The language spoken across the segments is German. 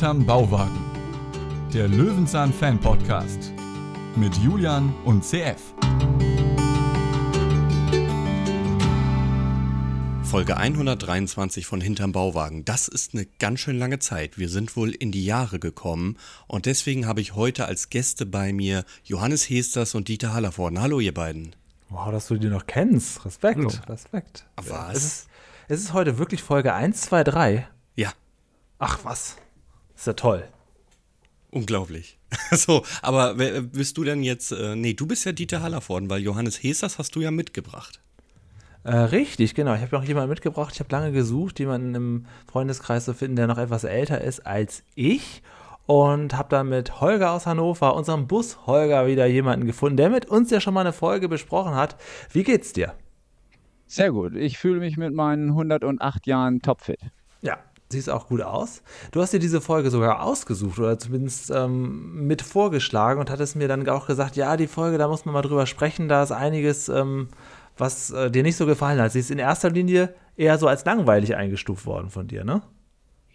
Hinterm Bauwagen. Der Löwenzahn Fan Podcast mit Julian und CF. Folge 123 von Hinterm Bauwagen. Das ist eine ganz schön lange Zeit. Wir sind wohl in die Jahre gekommen und deswegen habe ich heute als Gäste bei mir Johannes Hesters und Dieter Hallervorden. Hallo ihr beiden. Wow, dass du die noch kennst. Respekt, Hallo. Respekt. Was? Es ist, es ist heute wirklich Folge 1, 2, 3. Ja, Ach was. Ist ja toll. unglaublich. so, aber wer- bist du denn jetzt, äh, nee, du bist ja Dieter Hallervorden, weil Johannes Hesters hast du ja mitgebracht. Äh, richtig, genau. Ich habe noch jemanden mitgebracht. Ich habe lange gesucht, jemanden im Freundeskreis zu finden, der noch etwas älter ist als ich. Und habe dann mit Holger aus Hannover, unserem Bus Holger, wieder jemanden gefunden, der mit uns ja schon mal eine Folge besprochen hat. Wie geht's dir? Sehr gut. Ich fühle mich mit meinen 108 Jahren topfit. Siehst auch gut aus. Du hast dir diese Folge sogar ausgesucht oder zumindest ähm, mit vorgeschlagen und hattest mir dann auch gesagt, ja, die Folge, da muss man mal drüber sprechen, da ist einiges, ähm, was äh, dir nicht so gefallen hat. Sie ist in erster Linie eher so als langweilig eingestuft worden von dir, ne?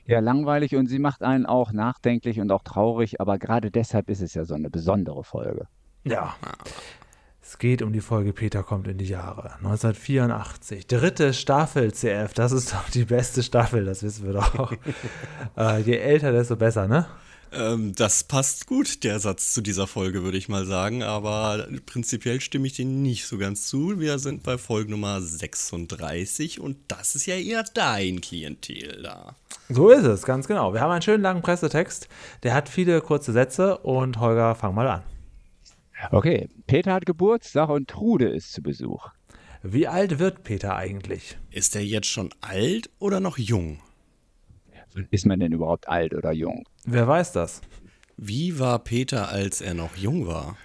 Ja, langweilig und sie macht einen auch nachdenklich und auch traurig, aber gerade deshalb ist es ja so eine besondere Folge. Ja. Es geht um die Folge Peter kommt in die Jahre. 1984. Dritte Staffel CF. Das ist doch die beste Staffel, das wissen wir doch. äh, je älter, desto besser, ne? Ähm, das passt gut, der Satz zu dieser Folge, würde ich mal sagen, aber prinzipiell stimme ich dir nicht so ganz zu. Wir sind bei Folge Nummer 36 und das ist ja eher dein Klientel da. So ist es, ganz genau. Wir haben einen schönen langen Pressetext. Der hat viele kurze Sätze und Holger, fang mal an. Okay, Peter hat Geburtstag und Trude ist zu Besuch. Wie alt wird Peter eigentlich? Ist er jetzt schon alt oder noch jung? Ist man denn überhaupt alt oder jung? Wer weiß das? Wie war Peter, als er noch jung war?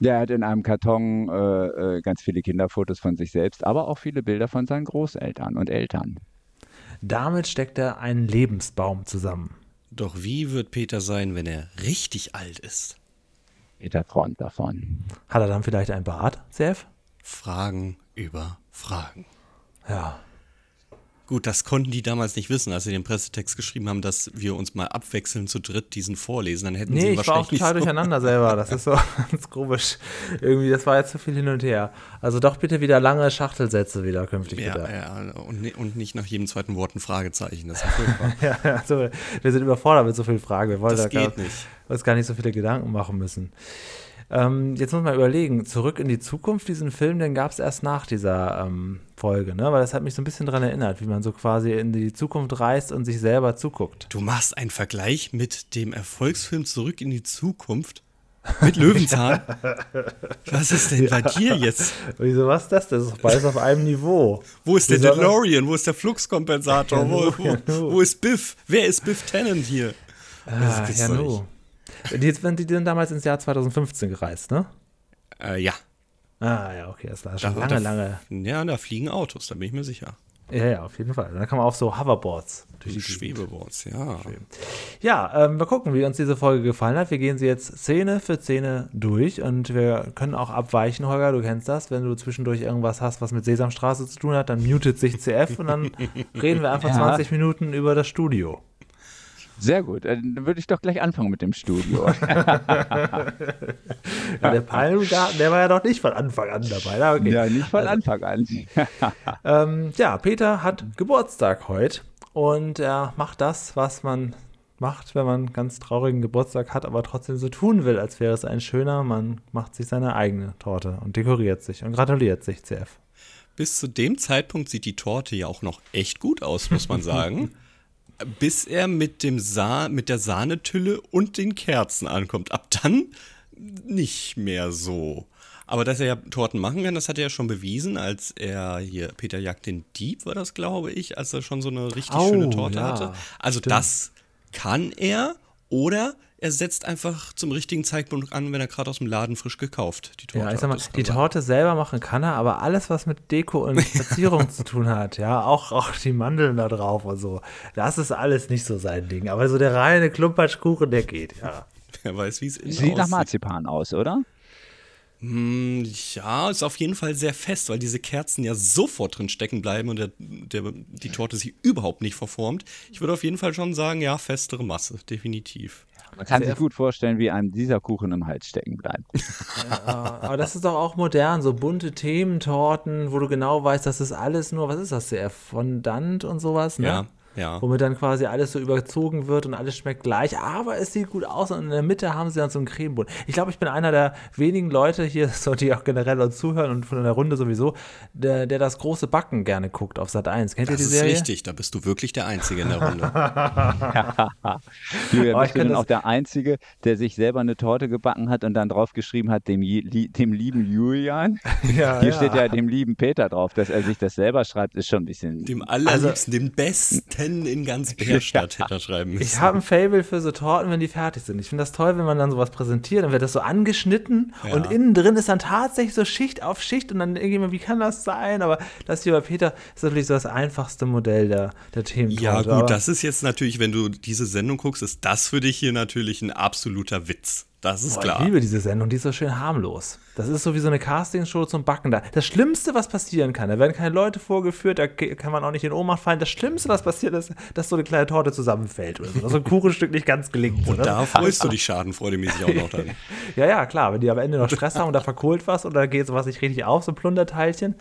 Der hat in einem Karton äh, äh, ganz viele Kinderfotos von sich selbst, aber auch viele Bilder von seinen Großeltern und Eltern. Damit steckt er einen Lebensbaum zusammen. Doch wie wird Peter sein, wenn er richtig alt ist? Peter träumt davon. Hat er dann vielleicht ein Bart, CF? Fragen über Fragen. Ja. Gut, das konnten die damals nicht wissen, als sie den Pressetext geschrieben haben, dass wir uns mal abwechseln zu dritt diesen vorlesen. Dann hätten sie Nee, ihn ich war auch wahrscheinlich total so durcheinander selber. Das ist so ganz komisch. Irgendwie, das war jetzt zu viel hin und her. Also doch bitte wieder lange Schachtelsätze wieder künftig Ja, bitte. ja und, ni- und nicht nach jedem zweiten Wort ein Fragezeichen. Das ist furchtbar. Ja, also, wir sind überfordert mit so vielen Fragen. Wir wollen Das da gar, geht nicht. uns gar nicht so viele Gedanken machen müssen. Ähm, jetzt muss man überlegen, zurück in die Zukunft, diesen Film, den gab es erst nach dieser ähm, Folge, ne? Weil das hat mich so ein bisschen daran erinnert, wie man so quasi in die Zukunft reist und sich selber zuguckt. Du machst einen Vergleich mit dem Erfolgsfilm Zurück in die Zukunft mit Löwenzahn. Was ist denn bei dir jetzt? Wieso was ist das? Das ist beides auf einem Niveau. Wo ist der Wie das- DeLorean? Wo ist der Fluxkompensator? Wo, wo, Ja, wo ist Biff? Wer ist Biff Tennant hier? Das Ah, gibt's ja, nu. Die, die, die sind damals ins Jahr 2015 gereist, ne? Äh, ja. Ah, ja, okay, das war schon Da- lange, da- lange. Ja, da fliegen Autos, da bin ich mir sicher. Ja, ja, auf jeden Fall. Dann kann man auf so Hoverboards durch die Gegend. Schwebeboards, ja. Ja, ähm, wir gucken, wie uns diese Folge gefallen hat. Wir gehen sie jetzt Szene für Szene durch und wir können auch abweichen, Holger, du kennst das. Wenn du zwischendurch irgendwas hast, was mit Sesamstraße zu tun hat, dann mutet sich CF und dann reden wir einfach Ja. 20 Minuten über das Studio. Sehr gut, dann würde ich doch gleich anfangen mit dem Studio. Ja, der Palmgarten, der war ja noch nicht von Anfang an dabei. Na, okay. ja, nicht von Anfang an. Ähm, ja, Peter hat Geburtstag heute und er macht das, was man macht, wenn man einen ganz traurigen Geburtstag hat, aber trotzdem so tun will, als wäre es ein schöner. Man macht sich seine eigene Torte und dekoriert sich und gratuliert sich, CF. Bis zu dem Zeitpunkt sieht die Torte ja auch noch echt gut aus, muss man sagen. Bis er mit, dem Sa mit der Sahnetülle und den Kerzen ankommt. Ab dann nicht mehr so. Aber dass er ja Torten machen kann, das hat er ja schon bewiesen, als er hier, Peter Jagd den Dieb war das, glaube ich, als er schon so eine richtig Oh, schöne Torte ja, hatte. Also stimmt. das kann er oder er setzt einfach zum richtigen Zeitpunkt an, wenn er gerade aus dem Laden frisch gekauft die Torte Ja, ich sag mal, die sein. Torte selber machen kann er, aber alles, was mit Deko und Verzierung zu tun hat, ja, auch, auch die Mandeln da drauf und so, das ist alles nicht so sein Ding. Aber so der reine Klumpatschkuchen, der geht, ja. Wer weiß, wie es innen Sieht nach. Marzipan aus, oder? Hm, ja, ist auf jeden Fall sehr fest, weil diese Kerzen ja sofort drin stecken bleiben und der, der, die Torte sich überhaupt nicht verformt. Ich würde auf jeden Fall schon sagen, ja, festere Masse, definitiv. Man kann sich gut vorstellen, wie einem dieser Kuchen im Hals stecken bleibt. Ja, aber das ist doch auch modern, so bunte Thementorten, wo du genau weißt, das ist alles nur, was ist das, der Fondant und sowas, ne? Ja, ja. Womit dann quasi alles so überzogen wird und alles schmeckt gleich, aber es sieht gut aus und in der Mitte haben sie dann so einen Cremeboden. Ich glaube, ich bin einer der wenigen Leute hier, so die auch generell uns zuhören und von der Runde sowieso, der, der das große Backen gerne guckt auf Sat 1. Kennt Das ihr die ist Serie? richtig, da bist du wirklich der Einzige in der Runde. Julia, Oh, ich bist du kann denn das- auch der Einzige, der sich selber eine Torte gebacken hat und dann draufgeschrieben hat, dem, dem lieben Julian? Ja, Hier steht ja dem lieben Peter drauf, dass er sich das selber schreibt, ist schon ein bisschen. Dem allerliebsten, dem Besten in ganz Bärstadt hätte er schreiben müssen. Ich habe ein Fable für so Torten, wenn die fertig sind. Ich finde das toll, wenn man dann sowas präsentiert, dann wird das so angeschnitten Ja. und innen drin ist dann tatsächlich so Schicht auf Schicht und dann irgendjemand, wie kann das sein? Aber das hier bei Peter ist natürlich so das einfachste Modell der, der Thementorte. Ja, gut, das ist jetzt natürlich, wenn du diese Sendung guckst, ist das für dich hier natürlich ein absoluter Witz. Das ist Boah, klar. Ich liebe diese Sendung, die ist so schön harmlos. Das ist so wie so eine Castingshow zum Backen da. Das Schlimmste, was passieren kann, da werden keine Leute vorgeführt, da kann man auch nicht in Ohnmacht fallen. Das Schlimmste, was passiert ist, dass so eine kleine Torte zusammenfällt oder so. Dass so ein Kuchenstück nicht ganz gelingt. Und oder? da freust du dich schadenfreudemäßig auch noch dann. Ja, ja, klar. Wenn die am Ende noch Stress haben und da verkohlt was oder geht sowas nicht richtig auf, so ein Plunderteilchen,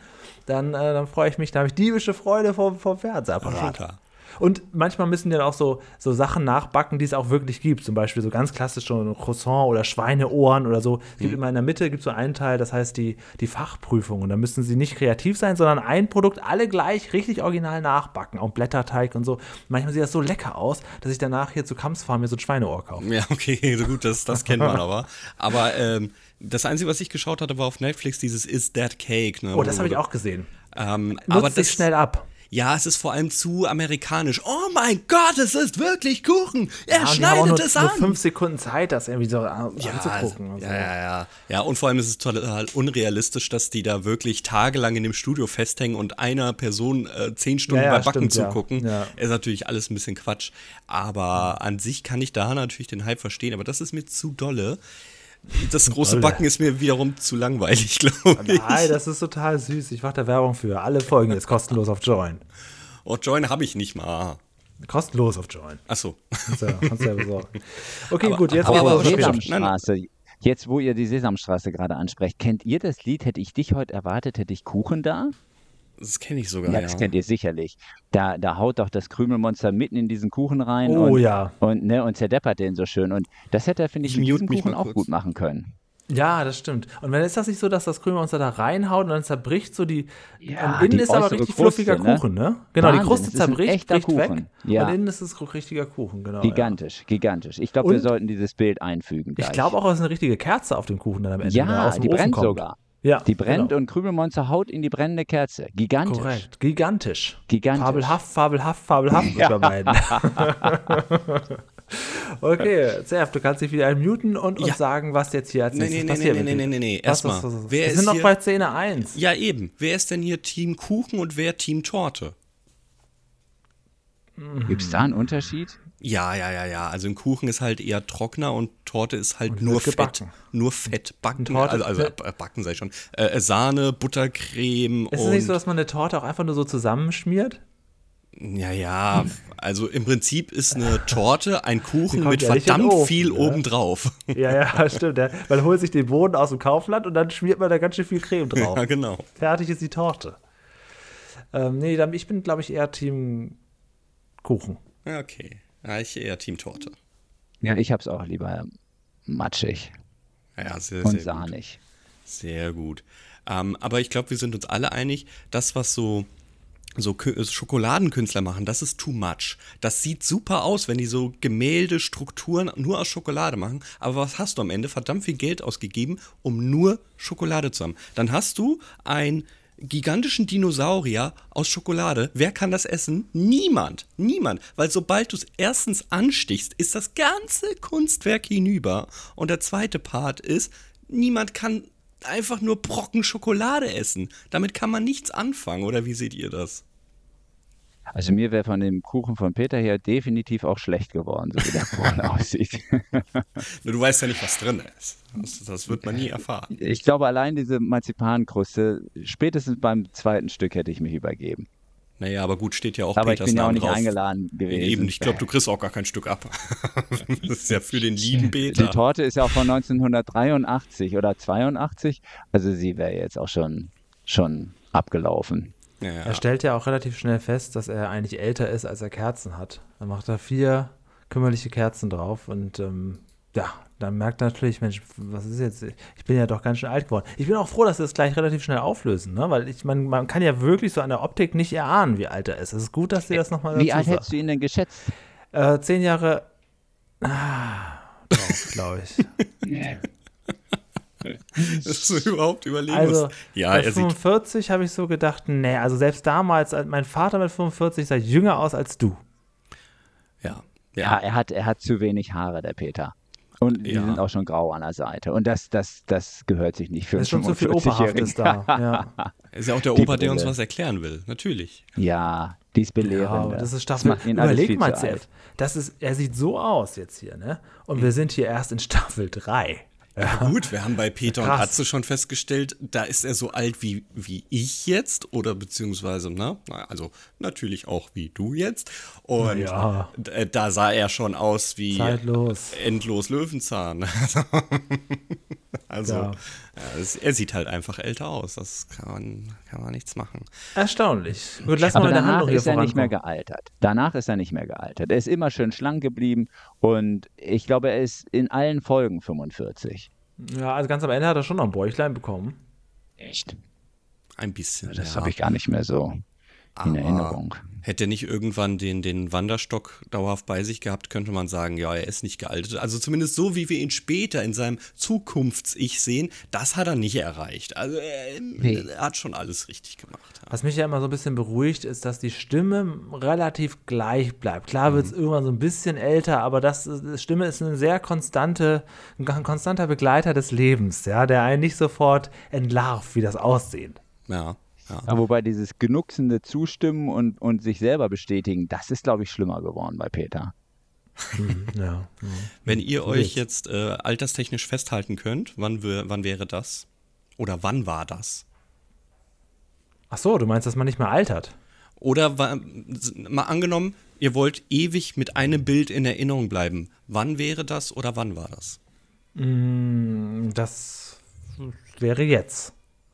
dann, äh, dann freue ich mich, da habe ich diebische Freude vom, vom Fernsehapparat. Und manchmal müssen die dann auch so, so Sachen nachbacken, die es auch wirklich gibt. Zum Beispiel so ganz klassisch so ein Croissant oder Schweineohren oder so. Es gibt immer in der Mitte gibt so einen Teil, das heißt die, die Fachprüfung. Und da müssen sie nicht kreativ sein, sondern ein Produkt alle gleich richtig original nachbacken. Auch Blätterteig und so. Manchmal sieht das so lecker aus, dass ich danach hier zu Kampfsfarm mir so ein Schweineohr kaufe. Ja, okay, so gut, das, das kennt man aber. Aber ähm, das Einzige, was ich geschaut hatte, war auf Netflix dieses Is That Cake. Ne, Oh, das habe ich auch gesehen. Ähm, Nutzt aber sich das, schnell ab. Ja, es ist vor allem zu amerikanisch. Oh mein Gott, es ist wirklich Kuchen. Er Ja, schneidet nur, es nur an. fünf Sekunden Zeit, das irgendwie so an- ja, anzugucken. so. ja, ja, ja. Ja, und vor allem ist es total unrealistisch, dass die da wirklich tagelang in dem Studio festhängen und einer Person äh, zehn Stunden Ja, ja, bei Backen stimmt, zugucken. Ist natürlich alles ein bisschen Quatsch. Aber an sich kann ich da natürlich den Hype verstehen. Aber das ist mir zu dolle. Das große Dolle. Backen ist mir wiederum zu langweilig, glaube ich. Nein, das ist total süß. Ich mache da Werbung für. Alle Folgen jetzt kostenlos auf Join. Oh, Join habe ich nicht mal. Kostenlos auf Join. Achso. Kannst ja, kannst ja besorgen. Okay, Aber- gut, jetzt aber- geht's aber Spiel. Sesamstraße. Jetzt, wo ihr die Sesamstraße gerade ansprecht, kennt ihr das Lied? Hätte ich dich heute erwartet, hätte ich Kuchen da? Das kenne ich sogar, Ja, ja. das kennt ihr sicherlich. Da, da haut doch das Krümelmonster mitten in diesen Kuchen rein Oh und, ja. und, ne, und zerdeppert den so schön. Und das hätte er, finde ich, Ich mit diesem Kuchen auch kurz. gut machen können. Ja, das stimmt. Und wenn ist das nicht so, dass das Krümelmonster da reinhaut und dann zerbricht so die. Ja, und innen die ist aber richtig fluffiger Kruste, ne? Kuchen, ne? Genau, Wahnsinn, die Kruste zerbricht, bricht weg. Kuchen. Ja. Und innen ist es richtiger Kuchen, genau. Gigantisch, gigantisch. Ich glaube, wir sollten dieses Bild einfügen. Ja. Gleich. Ich glaube auch, es ist eine richtige Kerze auf dem Kuchen dann am Ende. Ja, aus dem die Ofen brennt kommt. sogar. Ja, Die brennt genau. und Krümelmonster haut in die brennende Kerze. Gigantisch. Korrekt. Gigantisch. Gigantisch. Fabelhaft, fabelhaft, fabelhaft ja. beiden. okay, Zerf, du kannst dich wieder einmuten und uns Ja. sagen, was jetzt hier als Nee, nächstes nee, nee, passiert. nee, nee, nee, nee, nee. Was, Erstmal, Wir sind noch bei Szene 1. Ja, eben. Wer ist denn hier Team Kuchen und wer Team Torte? Gibt es da einen Unterschied? Ja, ja, ja, ja. Also ein Kuchen ist halt eher trockener und Torte ist halt Und nur Fett. gebacken. Nur Fett. Backen, Torte- also, also äh, backen sei schon. Äh, Sahne, Buttercreme Ist es nicht so, dass man eine Torte auch einfach nur so zusammenschmiert? ja, ja. Also im Prinzip ist eine Torte ein Kuchen mit verdammt Ofen, viel ne? obendrauf. Ja, ja, stimmt. Ja. Man holt sich den Boden aus dem Kaufland und dann schmiert man da ganz schön viel Creme drauf. ja, genau. Fertig ist die Torte. Ähm, nee, ich bin, glaube ich, eher Team Kuchen. Okay. Ja, ich eher Team Torte. Ja, ich hab's auch lieber matschig Ja, sehr, und sehr gut. sahnig. Sehr gut. Ähm, aber ich glaube, wir sind uns alle einig, das, was so, so Kü- Schokoladenkünstler machen, das ist too much. Das sieht super aus, wenn die so Gemälde, Strukturen nur aus Schokolade machen. Aber was hast du am Ende? Verdammt viel Geld ausgegeben, um nur Schokolade zu haben. Dann hast du einen gigantischen Dinosaurier aus Schokolade. Wer kann das essen? Niemand. Niemand. Weil sobald du es erstens anstichst, ist das ganze Kunstwerk hinüber. Und der zweite Part ist, niemand kann einfach nur Brocken Schokolade essen. Damit kann man nichts anfangen, oder wie seht ihr das? Also mir wäre von dem Kuchen von Peter her definitiv auch schlecht geworden, so wie der Kuchen aussieht. Nur du weißt ja nicht, was drin ist. Das, das wird man nie erfahren. Ich glaube, allein diese Marzipankruste, spätestens beim zweiten Stück hätte ich mich übergeben. Naja, aber gut, steht ja auch Aber ich Peters bin ja auch nicht drauf. eingeladen gewesen. Eben, ich glaube, du kriegst auch gar kein Stück ab. das ist ja für den lieben Peter. Die Torte ist ja auch von 1983 oder 82. Also sie wäre jetzt auch schon, schon abgelaufen. Ja, Er stellt ja auch relativ schnell fest, dass er eigentlich älter ist, als er Kerzen hat. Dann macht er vier kümmerliche Kerzen drauf und ähm, ja, dann merkt er natürlich, Mensch, was ist jetzt? Ich bin ja doch ganz schön alt geworden. Ich bin auch froh, dass sie das gleich relativ schnell auflösen, ne? weil ich man, man kann ja wirklich so an der Optik nicht erahnen, wie alt er ist. Es ist gut, dass sie das nochmal dazu Wie alt sagen. hättest du ihn denn geschätzt? Äh, zehn Jahre ah, drauf, glaube ich. Das ist überhaupt überlegen Also, musst. Ja, bei er sieht 45 habe ich so gedacht, nee, also selbst damals, als mein Vater mit 45 sah jünger aus als du. ja, Ja, ja. er hat, er hat zu wenig Haare, der Peter. Und die Ja. sind auch schon grau an der Seite. Und das, das, das gehört sich nicht für Da ist schon zu viel 45-Jährigen. Operhaftes da. Ja. Er ist ja auch der Die Opa, der uns was erklären will. Natürlich. Ja, dies Ja, belehrende. das ist Staffel. alles Überleg mal. Zef, das ist, er sieht so aus jetzt hier, ne? Und wir sind hier erst in Staffel 3. Ja. Gut, wir haben bei Peter und Krass. Atze schon festgestellt, da ist er so alt wie, wie ich jetzt oder beziehungsweise, ne, na, also natürlich auch wie du jetzt. Und Ja. da sah er schon aus wie Zeitlos. endlos Löwenzahn. also, Ja. ja, es, er sieht halt einfach älter aus. Das kann man, kann man nichts machen. Erstaunlich. Gut, lass mal Aber der danach ist er nicht mehr gealtert. Danach ist er nicht mehr gealtert. Er ist immer schön schlank geblieben und ich glaube, er ist in allen Folgen 45. Ja, also ganz am Ende hat er schon noch ein Bäuchlein bekommen. Echt? Ein bisschen. Das ja. habe ich gar nicht mehr so in Aber Erinnerung. Hätte er nicht irgendwann den, den Wanderstock dauerhaft bei sich gehabt, könnte man sagen, ja, er ist nicht gealtert. Also zumindest so, wie wir ihn später in seinem Zukunfts-Ich sehen, das hat er nicht erreicht. Also er, Nee. er hat schon alles richtig gemacht. Ja. Was mich ja immer so ein bisschen beruhigt, ist, dass die Stimme relativ gleich bleibt. Klar wird es irgendwann so ein bisschen älter, aber das, die Stimme ist eine sehr konstante, ein konstanter Begleiter des Lebens, ja, der einen nicht sofort entlarvt, wie das Aussehen. Ja, ja. Ja, wobei dieses genucksende Zustimmen und, und sich selber bestätigen, das ist, glaube ich, schlimmer geworden bei Peter. Ja. Wenn ihr euch jetzt äh, alterstechnisch festhalten könnt, wann, wann wäre das? Oder wann war das? Ach so, du meinst, dass man nicht mehr altert? Oder mal angenommen, ihr wollt ewig mit einem Bild in Erinnerung bleiben. Wann wäre das oder wann war das? Mm, Das wäre jetzt.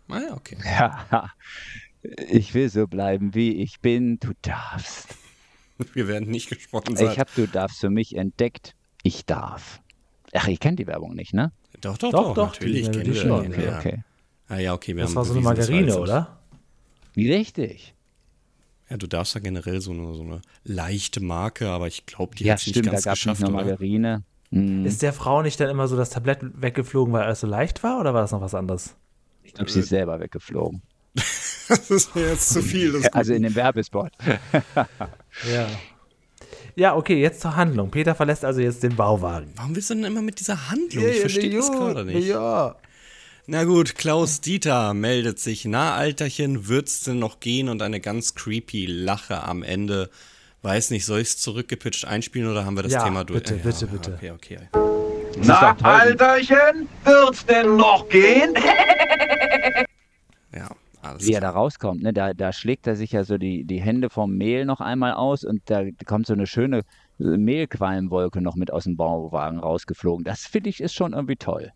Ah ja, okay. Ja, ich will so bleiben, wie ich bin. Du darfst. Wir werden nicht gesponsert. Ich habe Du darfst für mich entdeckt. Ich darf. Ach, ich kenne die Werbung nicht, ne? Doch, doch, Doch, doch, natürlich. die kennen Melodie wir, schon, kennen Okay. Ah ja, okay, wir Das haben war so eine Margarine, oder? Richtig. Ja, du darfst ja generell so eine, so eine leichte Marke, aber ich glaube, die ja, hat es nicht stimmt, da ganz gab es nicht geschafft, nur oder? Margarine. Hm, Ist der Frau nicht dann immer so das Tablett weggeflogen, weil alles so leicht war, oder war das noch was anderes? Ich glaube, sie ist selber weggeflogen. Das ist mir jetzt zu viel. Das Also in dem Werbespot. Ja. Ja, okay, jetzt zur Handlung. Peter verlässt also jetzt den Bauwagen. Warum bist du denn immer mit dieser Handlung? Ich verstehe das gerade nicht. Ja. Na gut, Klaus Dieter meldet sich. Na, Alterchen, wird's denn noch gehen? Und eine ganz creepy Lache am Ende. Weiß nicht, soll ich's zurückgepitcht einspielen oder haben wir das Ja, Thema durch? bitte, Ja, bitte, ja, bitte. Okay, okay. Na, Alterchen, wird's denn noch gehen? Ja, alles Wie er da rauskommt, ne? da, da schlägt er sich ja so die, die Hände vom Mehl noch einmal aus und da kommt so eine schöne äh, Mehlqualmwolke noch mit aus dem Bauwagen rausgeflogen. Das finde ich ist schon irgendwie toll.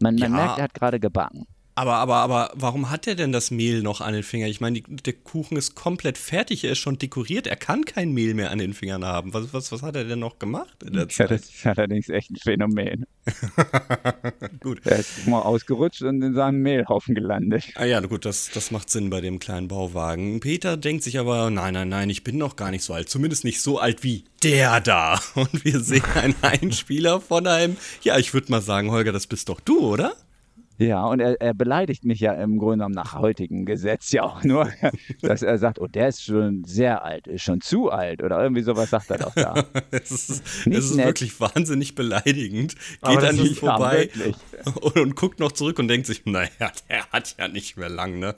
Man, man Ja. merkt, er hat gerade gebacken. Aber, aber, aber, warum hat er denn das Mehl noch an den Fingern? Ich meine, die- der Kuchen ist komplett fertig, er ist schon dekoriert, er kann kein Mehl mehr an den Fingern haben. Was, was, was hat er denn noch gemacht in der Ja, Zeit? das ist allerdings echt ein Phänomen. Gut. Er ist mal ausgerutscht und in seinem Mehlhaufen gelandet. Ah ja, gut, das, das macht Sinn bei dem kleinen Bauwagen. Peter denkt sich aber, nein, nein, nein, ich bin noch gar nicht so alt. Zumindest nicht so alt wie der da. Und wir sehen einen Einspieler von einem, ja, ich würde mal sagen, Holger, das bist doch du, oder? Ja, und er, er beleidigt mich ja im Grunde genommen nach heutigem Gesetz ja auch nur, dass er sagt, oh, der ist schon sehr alt, ist schon zu alt oder irgendwie sowas sagt er doch da. Es ist, es ist wirklich wahnsinnig beleidigend. Geht an ihm vorbei und, und guckt noch zurück und denkt sich, naja, der hat ja nicht mehr lang, ne?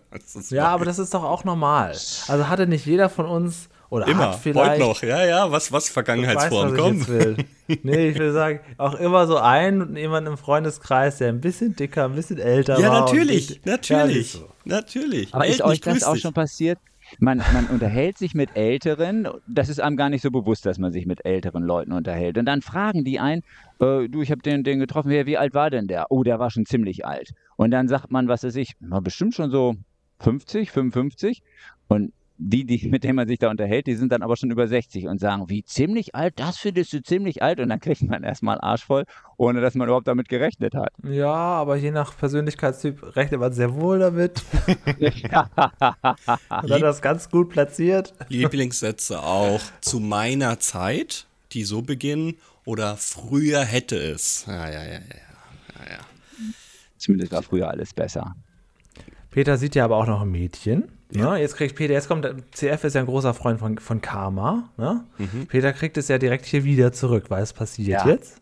Ja, aber das ist doch auch normal. Also hatte nicht jeder von uns Oder Immer, hat vielleicht. heute noch. Ja, ja, was, was Vergangenheitsform, was ich komm. jetzt will. Nee, ich will sagen, auch immer so ein, jemand im Freundeskreis, der ein bisschen dicker, ein bisschen älter Ja, war. und natürlich, ich- Ja, natürlich, du. natürlich. Aber ist euch das auch dich. schon passiert? Man, man unterhält sich mit Älteren, das ist einem gar nicht so bewusst, dass man sich mit älteren Leuten unterhält. Und dann fragen die einen, äh, du, ich habe den, den getroffen, wer, wie alt war denn der? Oh, der war schon ziemlich alt. Und dann sagt man, was weiß ich, na, bestimmt schon so 50, 55. Und die, die, mit denen man sich da unterhält, die sind dann aber schon über 60 und sagen, wie ziemlich alt, das findest du ziemlich alt. Und dann kriegt man erstmal Arsch voll, ohne dass man überhaupt damit gerechnet hat. Ja, aber je nach Persönlichkeitstyp rechnet man sehr wohl damit. Und hat das ganz gut platziert. Lieblingssätze auch zu meiner Zeit, die so beginnen, oder früher hätte es. Ja, ja, ja, ja. Zumindest war früher alles besser. Peter sieht ja aber auch noch ein Mädchen. Ne? Jetzt kriegt Peter, jetzt kommt, CF ist ja ein großer Freund von, von Karma. Ne? Peter kriegt es ja direkt hier wieder zurück, weil es passiert Ja. jetzt.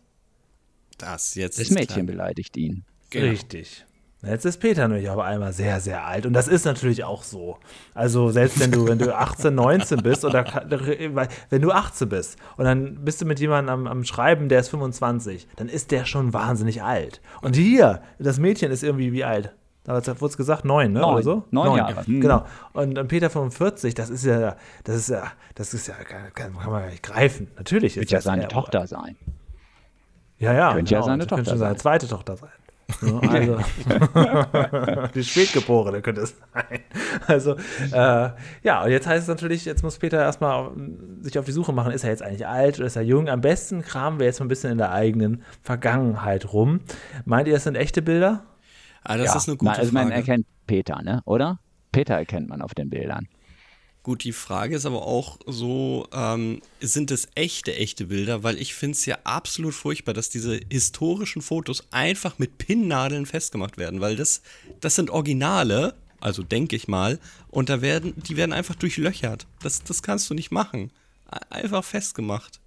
Das jetzt Das Mädchen klar. beleidigt ihn. Genau. Richtig. Jetzt ist Peter nämlich aber einmal sehr, sehr alt. Und das ist natürlich auch so. Also selbst wenn du, wenn du 18, 19 bist oder wenn du 18 bist und dann bist du mit jemandem am, am Schreiben, der ist 25, dann ist der schon wahnsinnig alt. Und hier, das Mädchen ist irgendwie wie alt? Da wurde es gesagt, neun, ne? Neun. Oder so? Neun Jahre. Mhm. Genau. Und Peter 45, das ist ja, das ist ja, das ist ja, kann, man gar nicht greifen. Natürlich ist Wird ja seine er- Tochter sein. ja, ja. Könnte ja seine könnte Tochter schon seine sein. zweite Tochter sein. Ja, also, die Spätgeborene könnte es sein. Also, äh, ja, und jetzt heißt es natürlich, jetzt muss Peter erstmal sich auf die Suche machen, ist er jetzt eigentlich alt oder ist er jung? Am besten kramen wir jetzt mal ein bisschen in der eigenen Vergangenheit rum. Meint ihr, das sind echte Bilder? Ah, das ja. ist eine gute also man Frage. erkennt Peter, ne? Oder? Peter erkennt man auf den Bildern. Gut, die Frage ist aber auch so, ähm, sind es echte, echte Bilder? Weil ich finde es ja absolut furchtbar, dass diese historischen Fotos einfach mit Pinnnadeln festgemacht werden, weil das, das sind Originale, also denke ich mal, und da werden, die werden einfach durchlöchert. Das, das kannst du nicht machen. Einfach festgemacht.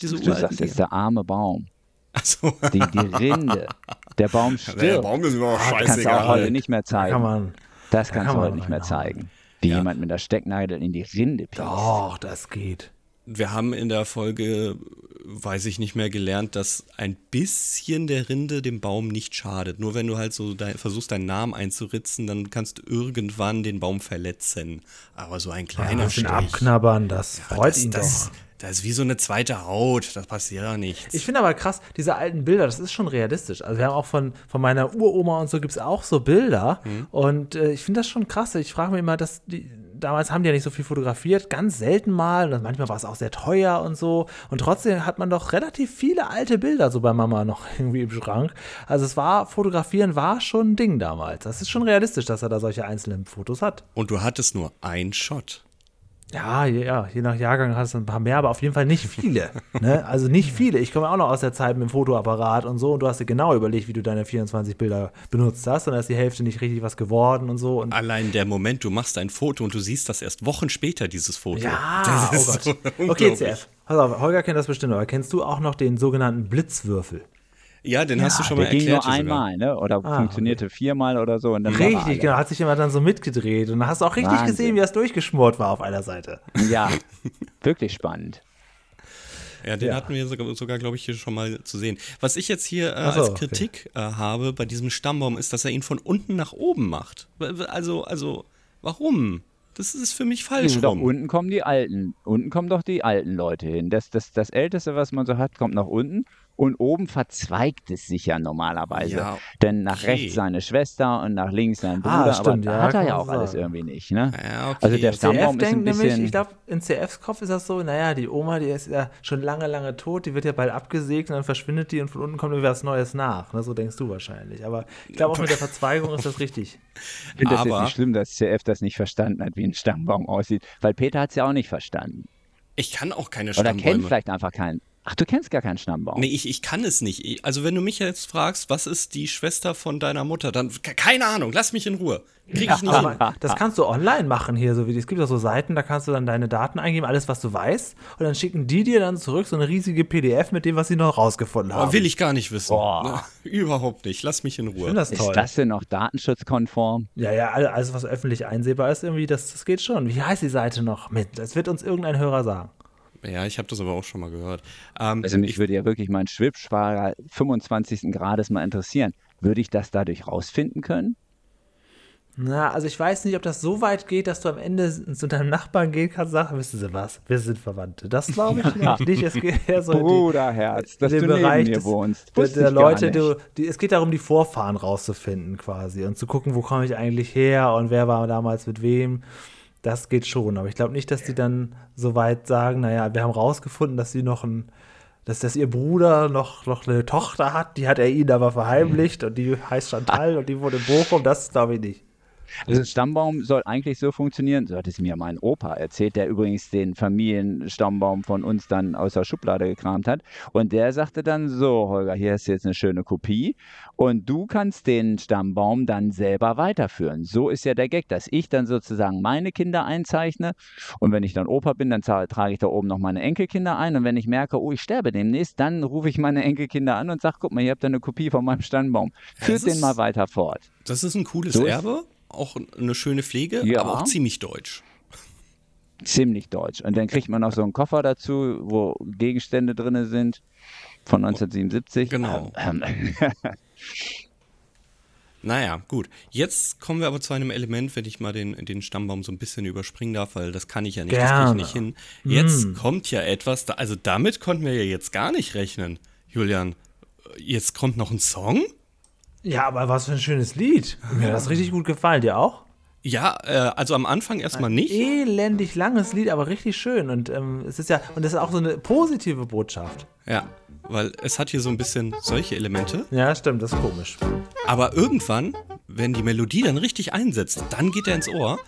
Diese Du sagst, das ist der arme Baum. Achso. Die, die Rinde. Der Baum stirbt. ist mir auch kannst du auch heute nicht mehr zeigen. kann man. das da kannst kann du heute nicht mehr zeigen. Wie Ja. jemand mit der Stecknadel in die Rinde piekst. Doch, das geht. Wir haben in der Folge, weiß ich nicht mehr, gelernt, dass ein bisschen der Rinde dem Baum nicht schadet. Nur wenn du halt so dein, versuchst, deinen Namen einzuritzen, dann kannst du irgendwann den Baum verletzen. Aber so ein Ein kleiner bisschen Stich. abknabbern, das freut das, ihn das, doch. das ist wie so eine zweite Haut. Das passiert ja nichts. Ich finde aber krass, diese alten Bilder, das ist schon realistisch. Also wir haben auch von, von meiner Uroma und so gibt es auch so Bilder. Mhm. Und äh, ich finde das schon krass. Ich frage mich immer, dass die, damals haben die ja nicht so viel fotografiert, ganz selten mal. Und manchmal war es auch sehr teuer und so. Und trotzdem hat man doch relativ viele alte Bilder so bei Mama noch irgendwie im Schrank. Also es war, fotografieren war schon ein Ding damals. Das ist schon realistisch, dass er da solche einzelnen Fotos hat. Und du hattest nur einen Shot. Ja, je- ja, je nach Jahrgang hast du ein paar mehr, aber auf jeden Fall nicht viele. ne? Also nicht viele. Ich komme auch noch aus der Zeit mit dem Fotoapparat und so und du hast dir genau überlegt, wie du deine 24 Bilder benutzt hast und da ist die Hälfte nicht richtig was geworden und so. Und Allein der Moment, du machst ein Foto und du siehst das erst Wochen später, dieses Foto. ja, das oh Gott. so okay. CF. Pass auf, Holger kennt das bestimmt, aber kennst du auch noch den sogenannten Blitzwürfel? Ja, den hast du schon mal Der ging erklärt. nur sogar. einmal, ne? Oder Ah, funktionierte viermal oder so. Und dann war Richtig, genau. Hat sich immer dann so mitgedreht und da hast du auch richtig Wahnsinn. gesehen, wie das durchgeschmort war auf einer Seite. Ja, wirklich spannend. Ja, den Ja. hatten wir sogar, sogar glaube ich, hier schon mal zu sehen. Was ich jetzt hier äh, so, als okay. Kritik äh, habe bei diesem Stammbaum, ist, dass er ihn von unten nach oben macht. Also, also, warum? Das ist für mich falsch doch, rum. unten kommen die alten, unten kommen doch die alten Leute hin. Das, das, das Älteste, was man so hat, kommt nach unten und oben verzweigt es sich ja normalerweise. Ja, Denn nach okay. rechts seine Schwester und nach links sein Ah, Bruder, stimmt, aber ja, hat er ja auch so alles sagen. irgendwie nicht, ne? Ja, okay. Also der Stammbaum CF ist ein denkt nämlich, bisschen- ich glaube, in CFs Kopf ist das so, naja, die Oma, die ist ja schon lange, lange tot, die wird ja bald abgesägt und dann verschwindet die und von unten kommt irgendwie was Neues nach. Ne? So denkst du wahrscheinlich. Aber ich glaube, auch mit der Verzweigung ist das richtig. Ich finde das jetzt Aber- nicht schlimm, dass CF das nicht verstanden hat, wie ein Stammbaum aussieht, weil Peter hat es ja auch nicht verstanden. Ich kann auch keine Oder kennt vielleicht einfach keinen Ach, du kennst gar keinen Stammbaum. Nee, ich, ich kann es nicht. Ich- Also, wenn du mich jetzt fragst, was ist die Schwester von deiner Mutter, dann ke- keine Ahnung, lass mich in Ruhe. Krieg ich nicht hin. Aber das kannst du online machen hier, so wie es gibt auch so Seiten, da kannst du dann deine Daten eingeben, alles was du weißt, und dann schicken die dir dann zurück so eine riesige PDF mit dem, was sie noch rausgefunden haben. Oh, will ich gar nicht wissen. Boah. Na, überhaupt nicht. Lass mich in Ich Ruhe. das ist toll. das denn noch datenschutzkonform? ja, ja, all- alles was öffentlich einsehbar ist, irgendwie, das, das geht schon. Wie heißt die Seite noch? Mit, das wird uns irgendein Hörer sagen. Ja, ich habe das aber auch schon mal gehört. Ähm, Also mich würde ja wirklich mein Schwibschwager 25. Grades mal interessieren. Würde ich das dadurch rausfinden können? Na, also ich weiß nicht, ob das so weit geht, dass du am Ende zu deinem Nachbarn gehen kannst und sagen, wissen Sie was, wir sind Verwandte. Das glaube ich nämlich nicht. Es geht eher so Bruderherz, dass den du neben Bereich mir des, wohnst. der, der Leute, du, die, es geht darum, die Vorfahren rauszufinden quasi und zu gucken, wo komme ich eigentlich her und wer war damals mit wem. Das geht schon, aber ich glaube nicht, dass die dann so weit sagen, naja, wir haben rausgefunden, dass sie noch ein, dass, dass ihr Bruder noch, noch eine Tochter hat, die hat er ihnen aber verheimlicht und die heißt Chantal und die wohnt in Bochum, das glaube ich nicht. Also Stammbaum soll eigentlich so funktionieren, so hat es mir mein Opa erzählt, der übrigens den Familienstammbaum von uns dann aus der Schublade gekramt hat. Und der sagte dann so, Holger, hier ist jetzt eine schöne Kopie und du kannst den Stammbaum dann selber weiterführen. So ist ja der Gag, dass ich dann sozusagen meine Kinder einzeichne und wenn ich dann Opa bin, dann trage ich da oben noch meine Enkelkinder ein und wenn ich merke, oh, ich sterbe demnächst, dann rufe ich meine Enkelkinder an und sage, guck mal, ihr habt da eine Kopie von meinem Stammbaum. Führt den mal weiter fort. das ist ein cooles So Erbe, auch eine schöne Pflege, Ja. aber auch ziemlich deutsch. ziemlich deutsch. Und dann kriegt man noch so einen Koffer dazu, wo Gegenstände drin sind von 1977. Genau. Ähm, Naja, gut. Jetzt kommen wir aber zu einem Element, wenn ich mal den, den Stammbaum so ein bisschen überspringen darf, weil das kann ich ja nicht, das kriege Gerne. ich nicht hin. Jetzt kommt ja etwas, da, also damit konnten wir ja jetzt gar nicht rechnen. Julian, jetzt kommt noch ein Song? Ja, aber was für ein schönes Lied. Mir hat das richtig gut gefallen. Dir auch? Ja, äh, also am Anfang erstmal nicht. Elendig langes Lied, aber richtig schön. Und ähm, es ist ja, und das ist auch so eine positive Botschaft. Ja, weil es hat hier so ein bisschen solche Elemente. Ja, stimmt, das ist komisch. Aber irgendwann, wenn die Melodie dann richtig einsetzt, dann geht er ins Ohr.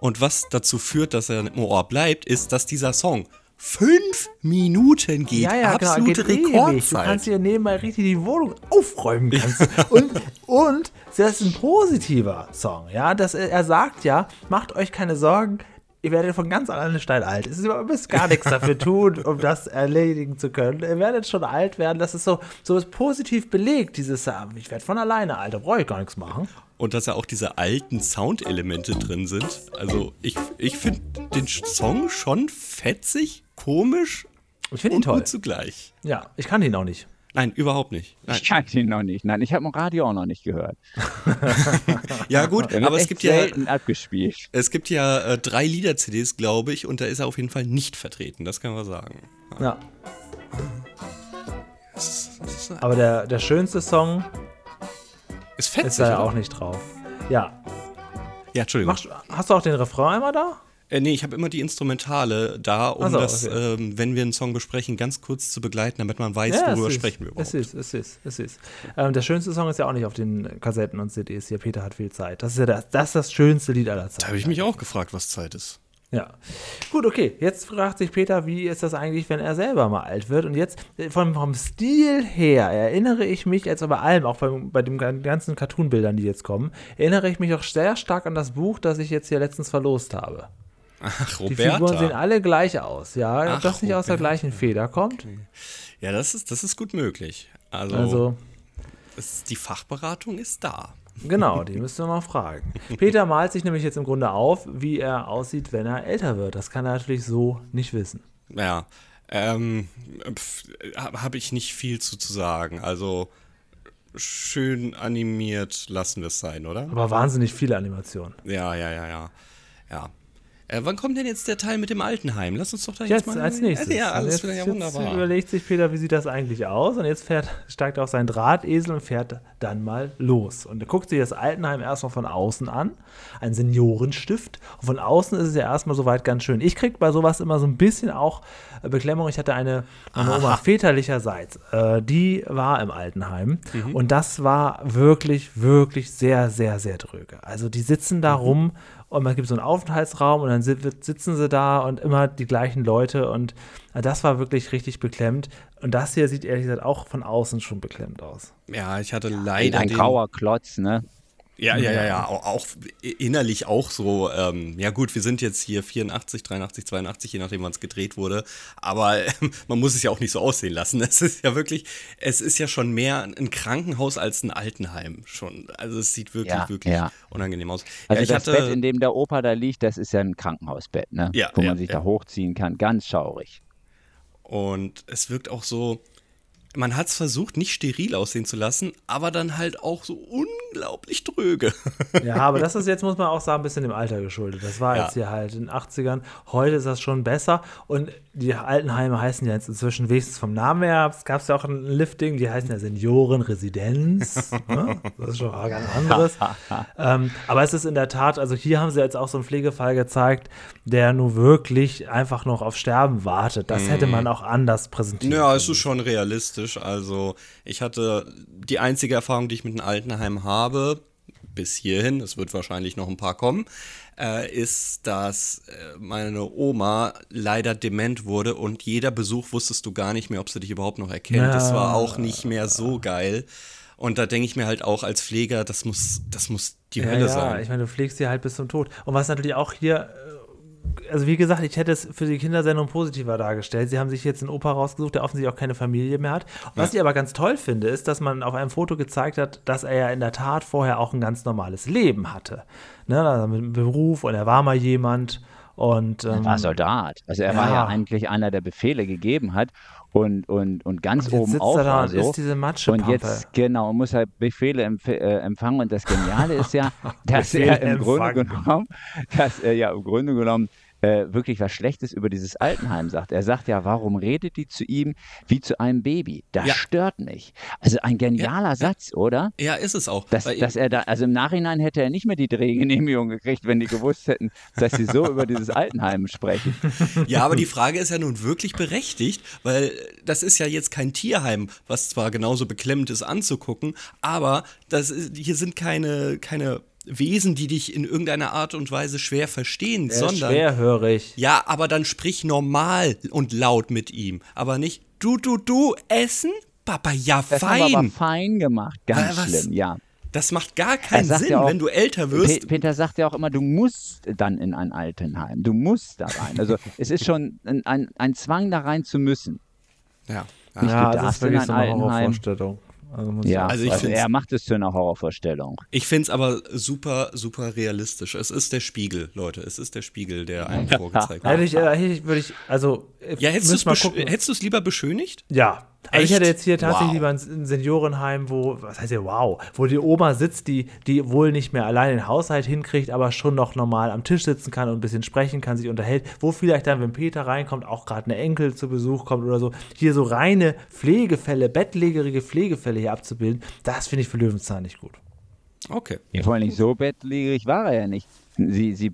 Und was dazu führt, dass er im Ohr bleibt, ist, dass dieser Song fünf Minuten geht. ja, ja, genau. Absolute Geht ewig. Du Rekordzeit. kannst hier nebenbei richtig die Wohnung aufräumen. Kannst. und, und das ist ein positiver Song. Ja, das, er sagt ja, macht euch keine Sorgen. Ihr werdet von ganz alleine steil alt. Es ist, ihr müsst gar nichts dafür tun, um das erledigen zu können. Ihr werdet schon alt werden. Das ist so, so ist positiv belegt, dieses, ich werde von alleine alt, da brauche ich gar nichts machen. Und dass ja auch diese alten Soundelemente drin sind. Also ich, ich finde den Song schon fetzig, komisch Ich finde ihn toll. gut zugleich. Ja, ich kann ihn auch nicht. Nein, überhaupt nicht. Nein. ich kannte ihn noch nicht. Nein, ich habe im Radio auch noch nicht gehört. Ja gut, aber es gibt ja, abgespielt. es gibt ja äh, drei Lieder-CDs, glaube ich, und da ist er auf jeden Fall nicht vertreten. Das kann man sagen. Ja. Aber der, der schönste Song Ist fetzig, ist da ja auch nicht drauf. Ja. Ja, Entschuldigung. Machst, hast du auch den Refrain einmal da? Äh, nee, ich habe immer die Instrumentale da, um so, das, okay. ähm, wenn wir einen Song besprechen, ganz kurz zu begleiten, damit man weiß, Ja, worüber ist, sprechen wir überhaupt. Es ist, es ist, es ist. Ähm, der schönste Song ist ja auch nicht auf den Kassetten und CDs. Hier, Peter hat viel Zeit. Das ist ja das, das, ist das schönste Lied aller Da Zeiten. habe ich mich auch gefragt, was Zeit ist. Ja. Gut, okay. Jetzt fragt sich Peter, wie ist das eigentlich, wenn er selber mal alt wird? Und jetzt, äh, vom, vom Stil her, erinnere ich mich jetzt aber allem, auch bei, bei den ganzen Cartoon-Bildern, die jetzt kommen, erinnere ich mich auch sehr stark an das Buch, das ich jetzt hier letztens verlost habe. Ach, Die Figuren sehen Roberta. alle gleich aus, ja. Ach, Ob das nicht aus der Roberta. gleichen Feder kommt? Ja, das ist, das ist gut möglich. Also, Also, es, die Fachberatung ist da. genau, die müsst ihr mal fragen. Peter malt sich nämlich jetzt im Grunde auf, wie er aussieht, wenn er älter wird. Das kann er natürlich so nicht wissen. Ja, ähm, habe ich nicht viel zu, zu sagen. Also, schön animiert lassen wir es sein, oder? Aber wahnsinnig viele Animationen. Ja, ja, ja, ja. Ja. Äh, wann kommt denn jetzt der Teil mit dem Altenheim? Lass uns doch da jetzt, Jetzt mal. als nächstes. Ja, alles jetzt, wieder ja jetzt wunderbar. überlegt sich Peter, wie sieht das eigentlich aus? Und jetzt fährt, steigt er auf seinen Drahtesel und fährt dann mal los. Und er guckt sich das Altenheim erstmal von außen an. Ein Seniorenstift. Und von außen ist es ja erstmal soweit ganz schön. Ich krieg bei sowas immer so ein bisschen auch äh, Beklemmung. Ich hatte eine, meine Oma väterlicherseits, äh, die war im Altenheim. Mhm. Und das war wirklich, wirklich sehr, sehr, sehr dröge. Also die sitzen Mhm. da rum und man gibt so einen Aufenthaltsraum und dann sitzen sie da und immer die gleichen Leute und äh, das war wirklich richtig beklemmt. Und das hier sieht ehrlich gesagt auch von außen schon beklemmt aus. Ja, ich hatte leider. Ein grauer Klotz, ne? Ja, ja, ja, ja, auch, innerlich auch so. Ähm, ja gut, wir sind jetzt hier 84, 83, 82, je nachdem, wann es gedreht wurde. Aber äh, man muss es ja auch nicht so aussehen lassen. Es ist ja wirklich, es ist ja schon mehr ein Krankenhaus als ein Altenheim schon. Also es sieht wirklich, Ja, wirklich ja. unangenehm aus. Also ja, ich das hatte, Bett, in dem der Opa da liegt, das ist ja ein Krankenhausbett, ne? Ja, Wo ja, man sich ja. da hochziehen kann. Ganz schaurig. Und es wirkt auch so, man hat es versucht, nicht steril aussehen zu lassen, aber dann halt auch so unglaublich dröge. Ja, aber das ist jetzt, muss man auch sagen, ein bisschen dem Alter geschuldet. Das war Ja. jetzt hier halt in den 80ern. Heute ist das schon besser. Und die Altenheime heißen ja jetzt inzwischen wenigstens vom Namen her. Es gab ja auch ein Lifting, die heißen ja Seniorenresidenz. ne? Das ist schon was ganz anderes. ähm, aber es ist in der Tat, also hier haben sie jetzt auch so einen Pflegefall gezeigt, der nur wirklich einfach noch auf Sterben wartet. Das hätte man auch anders präsentiert. Ja, es ist schon realistisch. Also, ich hatte die einzige Erfahrung, die ich mit einem Altenheim habe, bis hierhin, es wird wahrscheinlich noch ein paar kommen, äh, ist, dass äh, meine Oma leider dement wurde und jeder Besuch wusstest du gar nicht mehr, ob sie dich überhaupt noch erkennt. Das war auch nicht mehr so geil. Und da denke ich mir halt auch als Pfleger, das muss, das muss die Ja, Hölle ja, sein. ich meine, du pflegst sie halt bis zum Tod. Und was natürlich auch hier, äh, also wie gesagt, ich hätte es für die Kindersendung positiver dargestellt. Sie haben sich jetzt einen Opa rausgesucht, der offensichtlich auch keine Familie mehr hat. Was ich aber ganz toll finde, ist, dass man auf einem Foto gezeigt hat, dass er ja in der Tat vorher auch ein ganz normales Leben hatte. Ne, also mit einem Beruf und er war mal jemand. Und Er ähm, war Soldat. Also er war ja. ja eigentlich einer, der Befehle gegeben hat und, und, und ganz und oben auf da und so. isst diese Und Matschepampe. jetzt, genau, muss er Befehle empf äh, empfangen. Und das Geniale ist ja, dass er im Grunde genommen, dass er ja im Grunde genommen äh, wirklich was Schlechtes über dieses Altenheim sagt. Er sagt ja, warum redet die zu ihm wie zu einem Baby? Das Ja. stört mich. Also ein genialer Satz, oder? Ja, ist es auch. Dass, dass er da, also im Nachhinein hätte er nicht mehr die Drehgenehmigung gekriegt, wenn die gewusst hätten, dass sie so über dieses Altenheim sprechen. Ja, aber die Frage ist ja nun wirklich berechtigt, weil das ist ja jetzt kein Tierheim, was zwar genauso beklemmend ist anzugucken, aber das ist, hier sind keine, keine Wesen, die dich in irgendeiner Art und Weise schwer verstehen, er ist sondern schwerhörig. ja, aber dann sprich normal und laut mit ihm, aber nicht du du du essen, Papa, ja Das haben wir aber fein. fein gemacht, ganz was? schlimm, ja. Das macht gar keinen Sinn, ja auch, wenn du älter wirst. Pe- Peter sagt ja auch immer, du musst dann in ein Altenheim. Du musst da rein. Also es ist schon ein, ein, ein Zwang, da rein zu müssen. Ja. Nicht, Ja, das ist wirklich in so ein eine Altenheim. Horrorvorstellung. Also Ja, Also ich also er macht es zu einer Horrorvorstellung. Ich finde es aber super, super realistisch. Es ist der Spiegel, Leute. Es ist der Spiegel, der einem vorgezeigt Hätte wird. ich, äh, hätte ich, würde ich, also, Ja, hättest du es lieber beschönigt? Ja. Also ich hätte jetzt hier tatsächlich Wow. lieber ein ein Seniorenheim, wo, was heißt ja, wow, wo die Oma sitzt, die, die wohl nicht mehr allein den Haushalt hinkriegt, aber schon noch normal am Tisch sitzen kann und ein bisschen sprechen kann, sich unterhält, wo vielleicht dann, wenn Peter reinkommt, auch gerade eine Enkel zu Besuch kommt oder so, hier so reine Pflegefälle, bettlägerige Pflegefälle hier abzubilden, das finde ich für Löwenzahn nicht gut. Okay. Ja, vor allem so bettlägerig war er ja nicht. Sie, sie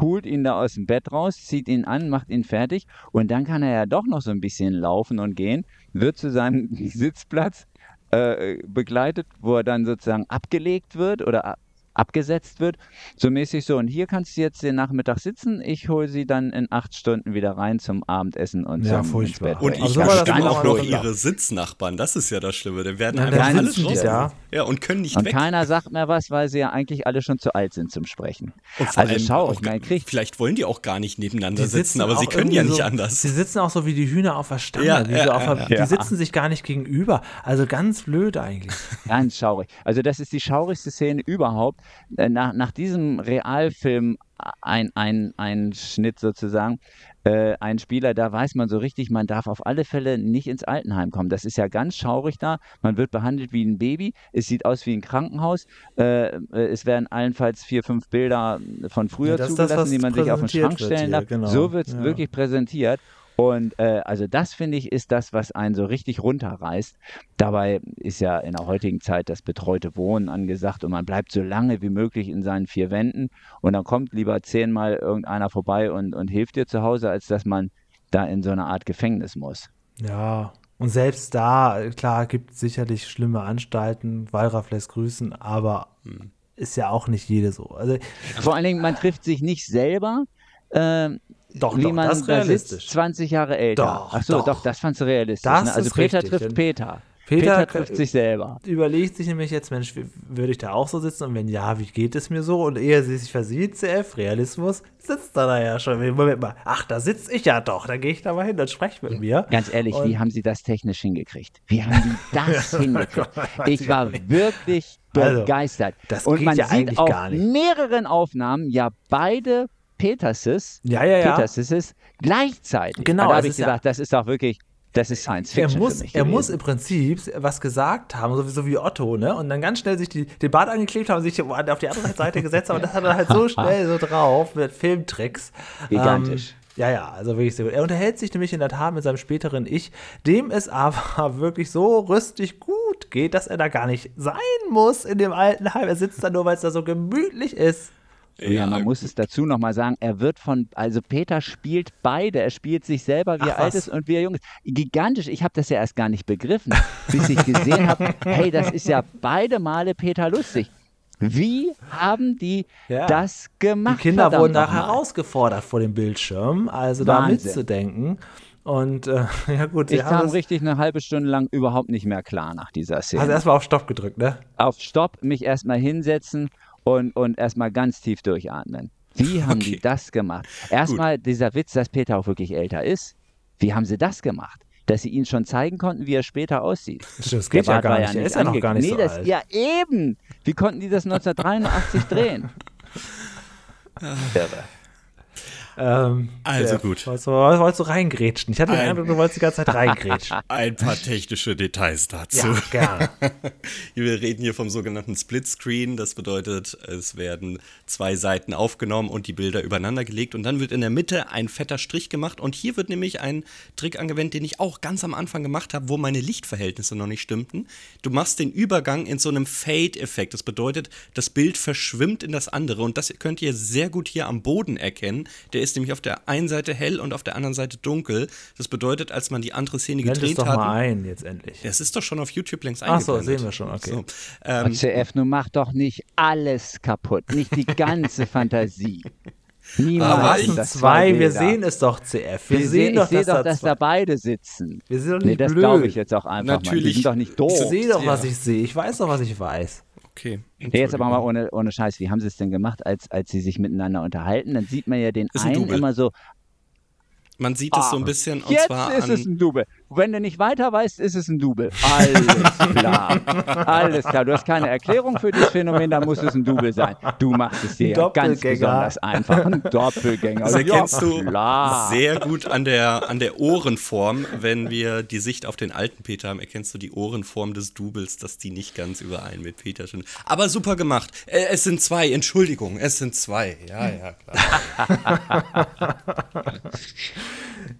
holt ihn da aus dem Bett raus, zieht ihn an, macht ihn fertig und dann kann er ja doch noch so ein bisschen laufen und gehen, wird zu seinem Sitzplatz äh, begleitet, wo er dann sozusagen abgelegt wird oder abgesetzt wird. So mäßig so, und hier kannst du jetzt den Nachmittag sitzen, ich hole sie dann in acht Stunden wieder rein zum Abendessen und Ja, zum furchtbar. ins Bett. Und ich Also immer auch noch ihre Sitznachbarn. Das ist ja das Schlimme. Die werden Ja, einfach die raus. da. Ja, und können nicht und weg. keiner sagt mehr was, weil sie ja eigentlich alle schon zu alt sind zum Sprechen. Also schau, auch gar- kriegt Vielleicht wollen die auch gar nicht nebeneinander Die sitzen, aber sie können ja nicht so, anders. Sie sitzen auch so wie die Hühner auf der Stange. Ja, ja, so auf ja, der, ja. Die sitzen sich gar nicht gegenüber. Also ganz blöd eigentlich. Ganz schaurig. Also das ist die schaurigste Szene überhaupt. Äh, Nach, nach diesem Realfilm ein, ein, ein Schnitt sozusagen, äh, ein Spieler, da weiß man so richtig, man darf auf alle Fälle nicht ins Altenheim kommen. Das ist ja ganz schaurig da. Man wird behandelt wie ein Baby. Es sieht aus wie ein Krankenhaus. Äh, äh, es werden allenfalls vier, fünf Bilder von früher Ja, das das, zugelassen, was die man sich auf den Schrank stellen darf. genau. So wird es Ja. wirklich präsentiert. Und äh, also das finde ich ist das, was einen so richtig runterreißt. Dabei ist ja in der heutigen Zeit das betreute Wohnen angesagt und man bleibt so lange wie möglich in seinen vier Wänden und dann kommt lieber zehnmal irgendeiner vorbei und, und hilft dir zu Hause, als dass man da in so eine Art Gefängnis muss. Ja. Und selbst da, klar, gibt es sicherlich schlimme Anstalten. Wallraff lässt grüßen, aber ist ja auch nicht jede so. Also, Vor allen Dingen, man trifft sich nicht selber. ähm, Doch, wie doch, man das ist da realistisch. sitzt, 20 Jahre älter. Doch, Ach so, doch. doch, das fandst du realistisch. Das ne? Also Peter richtig, trifft Peter. Peter- trifft sich selber. überlegt sich nämlich jetzt, Mensch, würde ich da auch so sitzen? Und wenn ja, wie geht es mir so? Und ehe sie sich versieht, CF, Realismus, sitzt er da ja schon. Moment mal, ach, da sitze ich ja doch. Dann gehe ich da mal hin und spreche mit mir. Ganz ehrlich, Und- wie haben sie das technisch hingekriegt? Wie haben die das hingekriegt? Ich war wirklich Also, begeistert. das Und geht man ja sieht eigentlich auf gar nicht. mehreren Aufnahmen ja beide Peterses, Ja, ja, ja. Peterses gleichzeitig. Genau, Und Da habe ich ist ja- gesagt, das ist doch wirklich, das ist Science Er Fiction muss, für mich er gewesen. muss im Prinzip was gesagt haben, sowieso wie Otto, ne? Und dann ganz schnell sich die, den Bart angeklebt haben und sich auf die andere Seite gesetzt haben. Und das hat er halt so schnell so drauf mit Filmtricks. Gigantisch. Ähm, ja, ja, also wirklich sehr gut. Er unterhält sich nämlich in der Tat mit seinem späteren Ich, dem es aber wirklich so rüstig gut geht, dass er da gar nicht sein muss in dem alten Heim. Er sitzt da nur, weil es da so gemütlich ist. Ja, man muss es dazu nochmal sagen, er wird von, also Peter spielt beide, er spielt sich selber, wie Ach, er alt ist und wie er jung ist. Gigantisch, ich habe das ja erst gar nicht begriffen, bis ich gesehen habe, hey, das ist ja beide Male Peter lustig. Wie haben die Ja. das Die gemacht? Kinder verdammt wurden da herausgefordert vor dem Bildschirm, also da Wahnsinn. mitzudenken. Und äh, ja gut, Ich kam richtig eine halbe Stunde lang überhaupt nicht mehr klar nach dieser Szene. also erstmal auf Stopp gedrückt, ne? Auf Stopp, mich erstmal hinsetzen und, und erstmal ganz tief durchatmen. Wie haben die Okay. das gemacht? Erstmal dieser Witz, dass Peter auch wirklich älter ist. Wie haben sie das gemacht? Dass sie ihn schon zeigen konnten, wie er später aussieht. Das geht ja gar nicht. Er ist ja noch gar nicht nee, so das, alt. Ja, eben. Wie konnten die das 1983 drehen? Irre. Ähm, Also ja, gut. Wolltest du, wolltest du reingrätschen? Ich hatte den Ein- Eindruck, du wolltest die ganze Zeit reingrätschen. Ein paar technische Details dazu. ja, gerne. Wir reden hier vom sogenannten Splitscreen. Das bedeutet, es werden zwei Seiten aufgenommen und die Bilder übereinander gelegt und dann wird in der Mitte ein fetter Strich gemacht. Und hier wird nämlich ein Trick angewendet, den ich auch ganz am Anfang gemacht habe, wo meine Lichtverhältnisse noch nicht stimmten. Du machst den Übergang in so einem Fade-Effekt. Das bedeutet, das Bild verschwimmt in das andere und das könnt ihr sehr gut hier am Boden erkennen. Der ist nämlich auf der einen Seite hell und auf der anderen Seite dunkel. Das bedeutet, als man die andere Szene Blend es gedreht doch hat. mal ein, jetzt endlich. Das ist doch schon auf YouTube längst Ach so, eingeblendet. sehen wir schon, okay. So, ähm, CF, nun mach doch nicht alles kaputt, nicht die ganze Fantasie. Niemals Aber das zwei? Wir sehen es doch, CF. Wir, Wir sehen sehen doch, dass, doch, da dass da beide sitzen. Wir sind doch Nee, nicht das blöd. glaube ich jetzt auch einfach mal. Die Natürlich. sind doch nicht doof. Ich sehe doch, Ja. was ich sehe. Ich weiß doch, was ich weiß. Okay. Nee, jetzt aber mal ohne, ohne Scheiß, wie haben sie es denn gemacht, als, als sie sich miteinander unterhalten? Dann sieht man ja den Ist ein einen Double. immer so, Man sieht es so ein bisschen und jetzt zwar ist an. es ein Double. Wenn du nicht weiter weißt, ist es ein Double. Alles klar. Alles klar. Du hast keine Erklärung für dieses Phänomen, dann muss es ein Double sein. Du machst es dir ganz besonders einfach. Ein Doppelgänger. Das erkennst du klar. sehr gut an der, an der Ohrenform. Wenn wir die Sicht auf den alten Peter haben, erkennst du die Ohrenform des Doubles, dass die nicht ganz überein mit Peter sind. Aber super gemacht. Äh, es sind zwei, Entschuldigung, es sind zwei. Ja, ja, klar.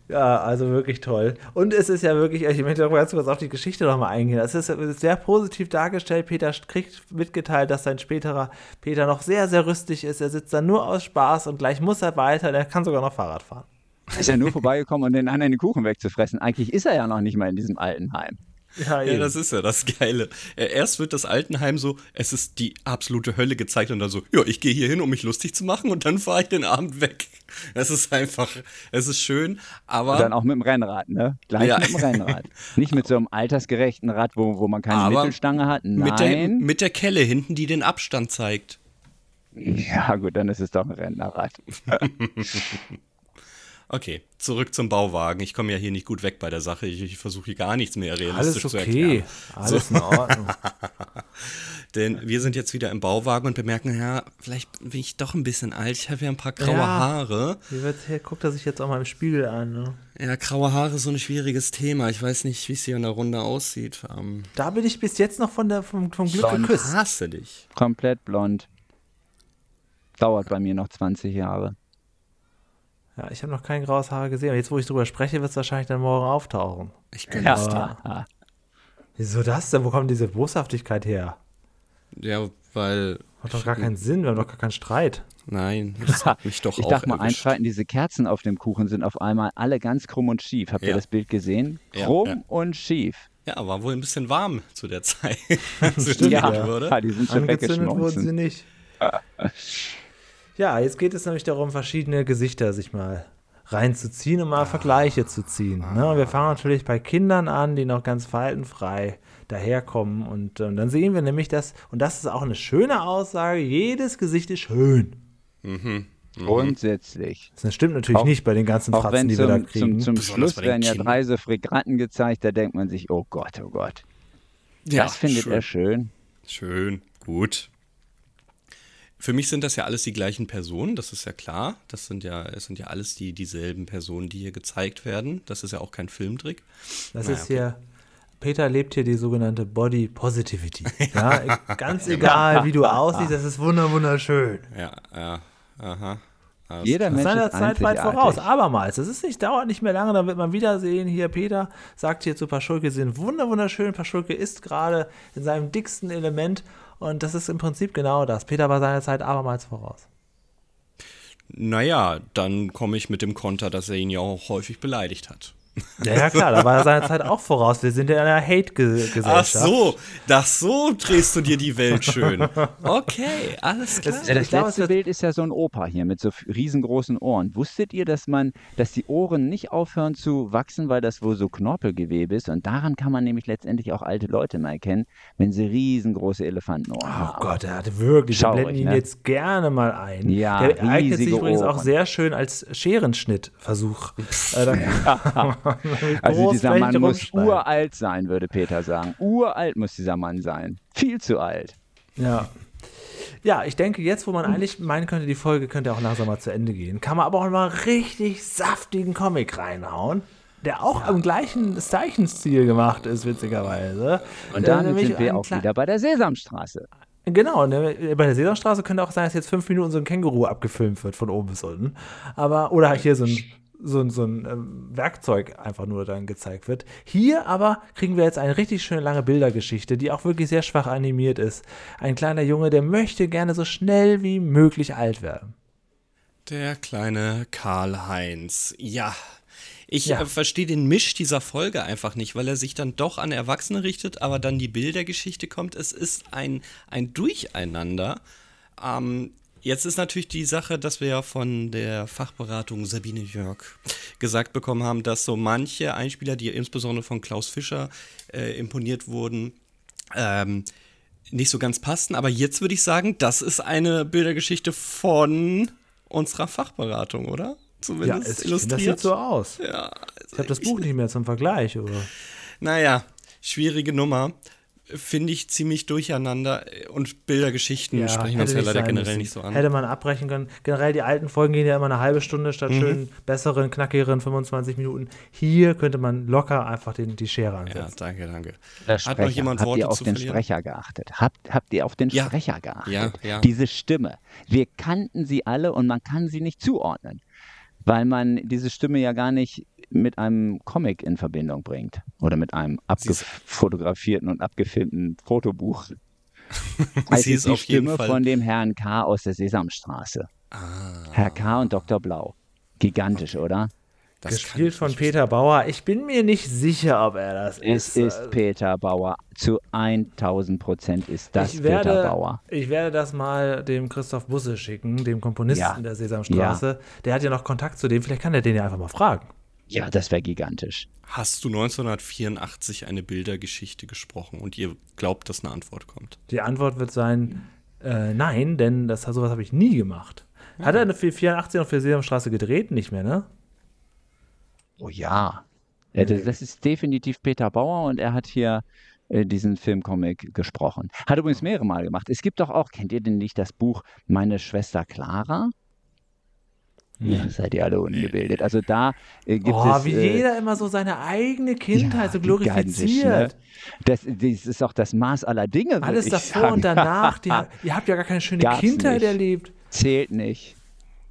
Ja, also wirklich toll. Und es ist ja wirklich, ich möchte noch ganz kurz auf die Geschichte nochmal eingehen. Es ist sehr positiv dargestellt. Peter kriegt mitgeteilt, dass sein späterer Peter noch sehr, sehr rüstig ist. Er sitzt da nur aus Spaß und gleich muss er weiter. Er kann sogar noch Fahrrad fahren. Ist ja nur vorbeigekommen, um den anderen den Kuchen wegzufressen. Eigentlich ist er ja noch nicht mal in diesem Altenheim. Ja, Ja, das ist ja das Geile. Äh, Erst wird das Altenheim so, es ist die absolute Hölle gezeigt und dann so, ja, ich gehe hier hin, um mich lustig zu machen und dann fahre ich den Abend weg. Es ist einfach, es ist schön, aber Und dann auch mit dem Rennrad, ne? Gleich Ja. mit dem Rennrad. Nicht mit so einem altersgerechten Rad, wo, wo man keine Aber Mittelstange hat. Nein. mit der, mit der Kelle hinten, die den Abstand zeigt. ja, gut, dann ist es doch ein Rennrad. Okay, zurück zum Bauwagen. Ich komme ja hier nicht gut weg bei der Sache. Ich, ich versuche hier gar nichts mehr realistisch Alles zu okay. erklären. Alles in Ordnung. Denn wir sind jetzt wieder im Bauwagen und bemerken, ja, vielleicht bin ich doch ein bisschen alt. Ich habe ja ein paar graue Ja. Haare. Wie wird hier, guckt er sich jetzt auch mal im Spiegel an. Ne? Ja, graue Haare ist so ein schwieriges Thema. Ich weiß nicht, wie es hier in der Runde aussieht. Ähm, Da bin ich bis jetzt noch von der, vom, vom Glück Schon. geküsst. hasse dich. Komplett blond. Dauert bei mir noch 20 Jahre. Ja, ich habe noch kein graues Haar gesehen. Aber jetzt, wo ich drüber spreche, wird es wahrscheinlich dann morgen auftauchen. Ich gönne es dir. Ja. Wieso das denn? Wo kommt diese Boshaftigkeit her? Ja, weil. Macht doch gar keinen Sinn, wir haben doch gar keinen Streit. Nein, das hat mich doch Ich auch darf mal erwischt. einschreiten, diese Kerzen auf dem Kuchen sind auf einmal alle ganz krumm und schief. Habt ihr Ja. das Bild gesehen? Ja, Krumm ja. und schief. Ja, war wohl ein bisschen warm zu der Zeit. Stimmt, Ja, ja. wurde. die sind schon Angezündet wurden sie nicht. Ja, jetzt geht es nämlich darum, verschiedene Gesichter sich mal reinzuziehen und mal Vergleiche zu ziehen. Ne? Und wir fangen natürlich bei Kindern an, die noch ganz faltenfrei daherkommen. Und ähm, dann sehen wir nämlich, dass, und das ist auch eine schöne Aussage, jedes Gesicht ist schön. Grundsätzlich. Das stimmt natürlich Auch- nicht bei den ganzen Fratzen, wenn die wir da zum, kriegen. zum, zum Schluss werden ja drei so Fregatten gezeigt, da denkt man sich, oh Gott, oh Gott. Ja, das findet schön. er schön. Schön, gut. Für mich sind das ja alles die gleichen Personen, das ist ja klar. Das sind ja, es sind ja alles die dieselben Personen, die hier gezeigt werden. Das ist ja auch kein Filmtrick. Das Naja, ist hier, Peter lebt hier die sogenannte Body Positivity. Ja, ganz egal, wie du aussiehst, das ist wunder wunderschön. Ja, ja, aha. Alles Jeder Mensch seiner ist Zeit weit voraus. Abermals. Das ist nicht, dauert nicht mehr lange, dann wird man wiedersehen. Hier, Peter sagt hier zu Paschulke, sie sind wunder wunderschön. Paschulke ist gerade in seinem dicksten Element und das ist im Prinzip genau das. Peter war seiner Zeit abermals voraus. Naja, dann komme ich mit dem Konter, dass er ihn ja auch häufig beleidigt hat. Ja, ja klar, da war er seiner Zeit auch voraus. Wir sind ja in einer Ach Hate-Gesellschaft. so, das so drehst du dir die Welt schön. Okay, alles klar. Das glaube, es letzte Bild ist ja so ein Opa hier mit so riesengroßen Ohren. Wusstet ihr, dass man, dass die Ohren nicht aufhören zu wachsen, weil das wohl so Knorpelgewebe ist? Und daran kann man nämlich letztendlich auch alte Leute mal erkennen, wenn sie riesengroße Elefantenohren Oh haben. Gott, er hatte wirklich. Schau wir blenden euch, ihn ne? jetzt gerne mal ein. Ja, Der eignet sich übrigens auch Ohren. sehr schön als Scherenschnittversuch. äh, Also dieser Mann muss uralt sein, würde Peter sagen. Uralt muss dieser Mann sein. Viel zu alt. Ja. Ja, ich denke, jetzt, wo man eigentlich meinen könnte, die Folge könnte auch langsam mal zu Ende gehen, kann man aber auch mal richtig saftigen Comic reinhauen, der auch am gleichen Zeichenstil gemacht ist, witzigerweise. Und Äh, nämlich sind wir auch wieder bei der Sesamstraße. Genau, ne, bei der Sesamstraße könnte auch sein, dass jetzt fünf Minuten so ein Känguru abgefilmt wird, von oben bis unten. Aber, oder hier so ein, so ein, so ein ähm, Werkzeug einfach nur dann gezeigt wird. Hier aber kriegen wir jetzt eine richtig schöne lange Bildergeschichte, die auch wirklich sehr schwach animiert ist. Ein kleiner Junge, der möchte gerne so schnell wie möglich alt werden. Der kleine Karl-Heinz. Ja. Ich Ja. äh, verstehe den Misch dieser Folge einfach nicht, weil er sich dann doch an Erwachsene richtet, aber dann die Bildergeschichte kommt. Es ist ein, ein Durcheinander. Ähm, jetzt ist natürlich die Sache, dass wir ja von der Fachberatung Sabine Jörg gesagt bekommen haben, dass so manche Einspieler, die insbesondere von Klaus Fischer äh, imponiert wurden, ähm, nicht so ganz passten. Aber jetzt würde ich sagen, das ist eine Bildergeschichte von unserer Fachberatung, oder? Zumindest es, ich finde, illustriert. das sieht so aus. ja, Ich habe das Buch nicht mehr zum Vergleich. Oder? Naja, schwierige Nummer. Finde ich ziemlich durcheinander und Bildergeschichten sprechen uns hätte ja leider generell müssen. nicht so an. Hätte man abbrechen können. Generell, die alten Folgen gehen ja immer eine halbe Stunde statt Mhm. schön besseren, knackigeren 25 Minuten. Hier könnte man locker einfach den, die Schere ja, ansetzen. danke, danke. Der Hat noch jemand Habt Worte ihr auf zu den verlieren? Sprecher geachtet? Habt, habt ihr auf den Ja. Sprecher geachtet? Ja, ja. Diese Stimme. Wir kannten sie alle und man kann sie nicht zuordnen, weil man diese Stimme ja gar nicht mit einem Comic in Verbindung bringt oder mit einem abgefotografierten und abgefilmten Fotobuch. Es Sie ist ist die auf jeden Stimme Fall- von dem Herrn K. aus der Sesamstraße. Herr K. und Dr. Blau. Gigantisch, oder? Das Gespielt ich von Peter Bauer. Ich bin mir nicht sicher, ob er das Es ist. Äh, ist Peter Bauer. Zu 1000 Prozent ist das ich Peter werde, Bauer. ich werde das mal dem Christoph Busse schicken, dem Komponisten Ja. der Sesamstraße. Der hat ja noch Kontakt zu dem. Vielleicht kann er den ja einfach mal fragen. Ja, das wäre gigantisch. Hast du 1984 eine Bildergeschichte gesprochen und ihr glaubt, dass eine Antwort kommt? Die Antwort wird sein, äh, nein, denn das, sowas habe ich nie gemacht. Hat er eine für 84 noch für Sesamstraße gedreht? Nicht mehr, ne? Oh ja. Ja, das, das ist definitiv Peter Bauer und er hat hier äh, diesen Filmcomic gesprochen. Hat übrigens mehrere Mal gemacht. Es gibt doch auch, kennt ihr denn nicht das Buch Meine Schwester Clara? Ja, seid ihr alle ungebildet. Also da äh, gibt oh, es. wie äh, jeder immer so seine eigene Kindheit so gigantisch, glorifiziert. Ne? Das, das ist auch das Maß aller Dinge. Alles ich davor sagen. und danach. Die, ihr habt ja gar keine schöne Gab's Kindheit nicht. erlebt. Zählt nicht.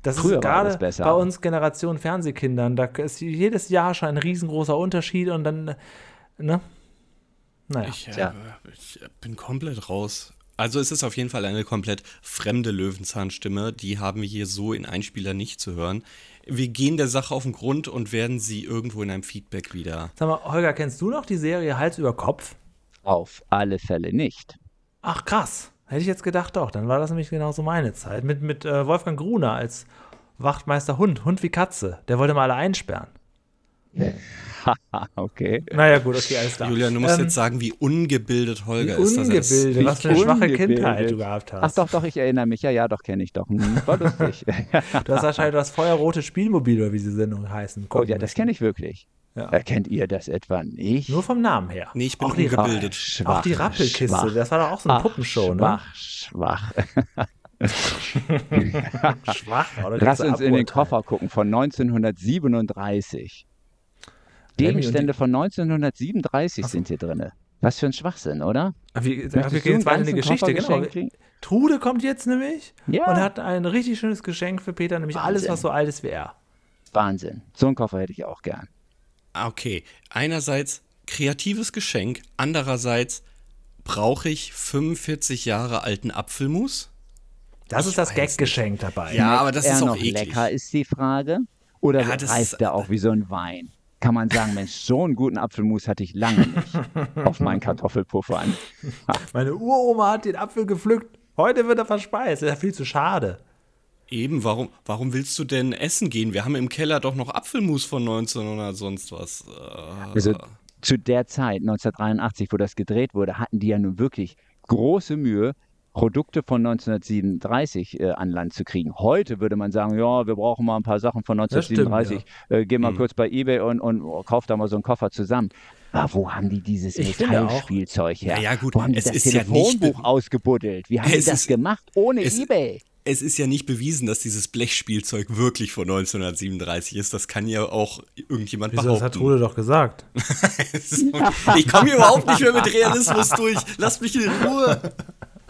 Das Früher ist gerade besser. bei uns Generation Fernsehkindern. Da ist jedes Jahr schon ein riesengroßer Unterschied und dann, ne? Naja. Ich, äh, Tja. ich bin komplett raus. Also es ist auf jeden Fall eine komplett fremde Löwenzahnstimme. Die haben wir hier so in Einspieler nicht zu hören. Wir gehen der Sache auf den Grund und werden sie irgendwo in einem Feedback wieder. Sag mal, Holger, kennst du noch die Serie Hals über Kopf? Auf alle Fälle nicht. Ach, krass. Hätte ich jetzt gedacht doch. Dann war das nämlich genauso meine Zeit. Mit, mit äh, Wolfgang Gruner als Wachtmeister Hund. Hund wie Katze. Der wollte mal alle einsperren. okay. Naja, gut, okay, alles klar. Julian, du musst Ähm, jetzt sagen, wie ungebildet Holger Wie ist. ungebildet, was für eine schwache. Kindheit du gehabt Ach hast. doch, doch, ich erinnere mich. Ja, ja, doch, kenne ich doch. Hm, war lustig. Du hast wahrscheinlich das feuerrote Spielmobil, oder wie die Sendung heißen. oh ja, das kenne ich wirklich. Ja. Erkennt ihr das etwa nicht? Nur vom Namen her. Nee, ich bin auch die, Ra ungebildet. schwach, auch die Rappelkiste, schwach. das war doch auch so eine Ach, Puppenshow, schwach, schwach. ne? Schwach, oder? Lass uns in den Koffer gucken von 1937. Gegenstände von 1937 sind hier drin. Was für ein Schwachsinn, oder? Wir, wir Möchtest du gehen jetzt weiter in die Geschichte, genau. Trude kommt jetzt nämlich Ja. und hat ein richtig schönes Geschenk für Peter, nämlich alles, Wahnsinn. was so alt ist wie er. Wahnsinn. So einen Koffer hätte ich auch gern. Ah, Okay, einerseits kreatives Geschenk, andererseits brauche ich 45 Jahre alten Apfelmus? Das ist das Gaggeschenk dabei. Ja, aber das er ist auch noch eklig. lecker, ist die Frage. Oder Ja, das reift ist- er auch wie so ein Wein? Kann man sagen, Mensch, so einen guten Apfelmus hatte ich lange nicht auf meinen Kartoffelpuffern. Meine Uroma hat den Apfel gepflückt. Heute wird er verspeist. Das ist ja viel zu schade. Eben, warum, warum willst du denn essen gehen? Wir haben im Keller doch noch Apfelmus von 1900 sonst was. Äh, Also zu der Zeit, 1983, wo das gedreht wurde, hatten die ja nun wirklich große Mühe, Produkte von 1937 äh, an Land zu kriegen. Heute würde man sagen, ja, wir brauchen mal ein paar Sachen von Das stimmt, 1937. äh, geh mal kurz bei Ebay und, und oh, kauf da mal so einen Koffer zusammen. Aber wo haben die dieses Metallspielzeug her? Na ja, gut, wo haben die es das ist ja Telefonbuch be- ausgebuddelt? Wie haben die Es das ist- gemacht ohne es- Ebay? es ist ja nicht bewiesen, dass dieses Blechspielzeug wirklich von 1937 ist. Das kann ja auch irgendjemand Wieso, das hat behaupten. Trude doch gesagt. ich komme hier überhaupt nicht mehr mit Realismus durch. Lasst mich in Ruhe.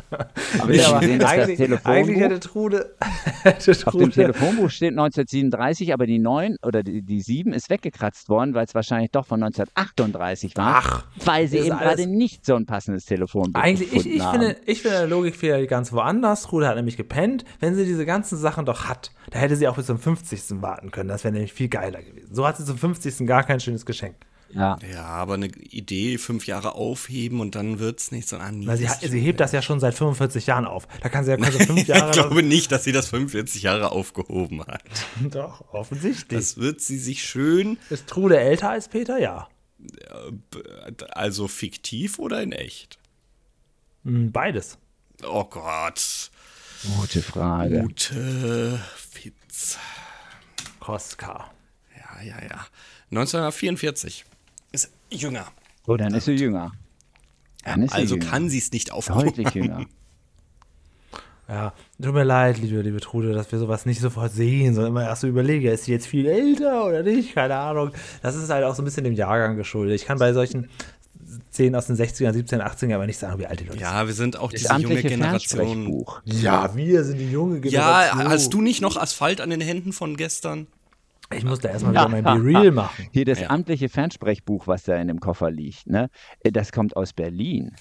Aber ich habe gesehen, dass das eigentlich, eigentlich Telefonbuch hätte Trude, hätte Auf dem Trude Telefonbuch steht 1937, aber die 9 oder die, die 7 ist weggekratzt worden, weil es wahrscheinlich doch von 1938 war. Ach, weil sie eben gerade nicht so ein passendes Telefonbuch Eigentlich, ich, gefunden ich, haben. finde, ich finde, der Logikfehler ganz woanders. Trude hat nämlich gepennt. Wenn sie diese ganzen Sachen doch hat, da hätte sie auch bis zum 50. warten können. Das wäre nämlich viel geiler gewesen. So hat sie zum 50. gar kein schönes Geschenk. Ja. Ja, aber eine Idee, fünf Jahre aufheben und dann wird's nichts. Und, ah, Weil sie, hat- sie hebt das ja schon seit 45 Jahren auf. Da kann sie ja sie fünf ich Jahre. glaube nicht, dass sie das 45 Jahre aufgehoben hat. doch, offensichtlich. Das wird sie sich schön, ist Trude älter als Peter? Ja. also fiktiv oder in echt? Hm, Beides. Oh Gott. Gute Frage. Gute Witz. Koska. Ja, ja, ja. 1944. Ist jünger. Oh, dann ist sie jünger. Dann ist sie Also jünger. kann sie es nicht aufgehoben. Deutlich jünger. Ja, tut mir leid, liebe, liebe Trude, dass wir sowas nicht sofort sehen, sondern immer erst so überlegen, ist sie jetzt viel älter oder nicht? Keine Ahnung. Das ist halt auch so ein bisschen dem Jahrgang geschuldet. Ich kann bei solchen Szenen aus den 60ern, 17, 18 aber nicht sagen, wie alt die Leute Ja, wir sind auch Das diese junge Generation. Sind. Ja, wir sind die junge Ja, Generation. hast du nicht noch Asphalt an den Händen von gestern? Ich muss da erstmal wieder mein Be Real machen. Hier das Ja. amtliche Fernsprechbuch, was da in dem Koffer liegt, ne? äh, das kommt aus Berlin.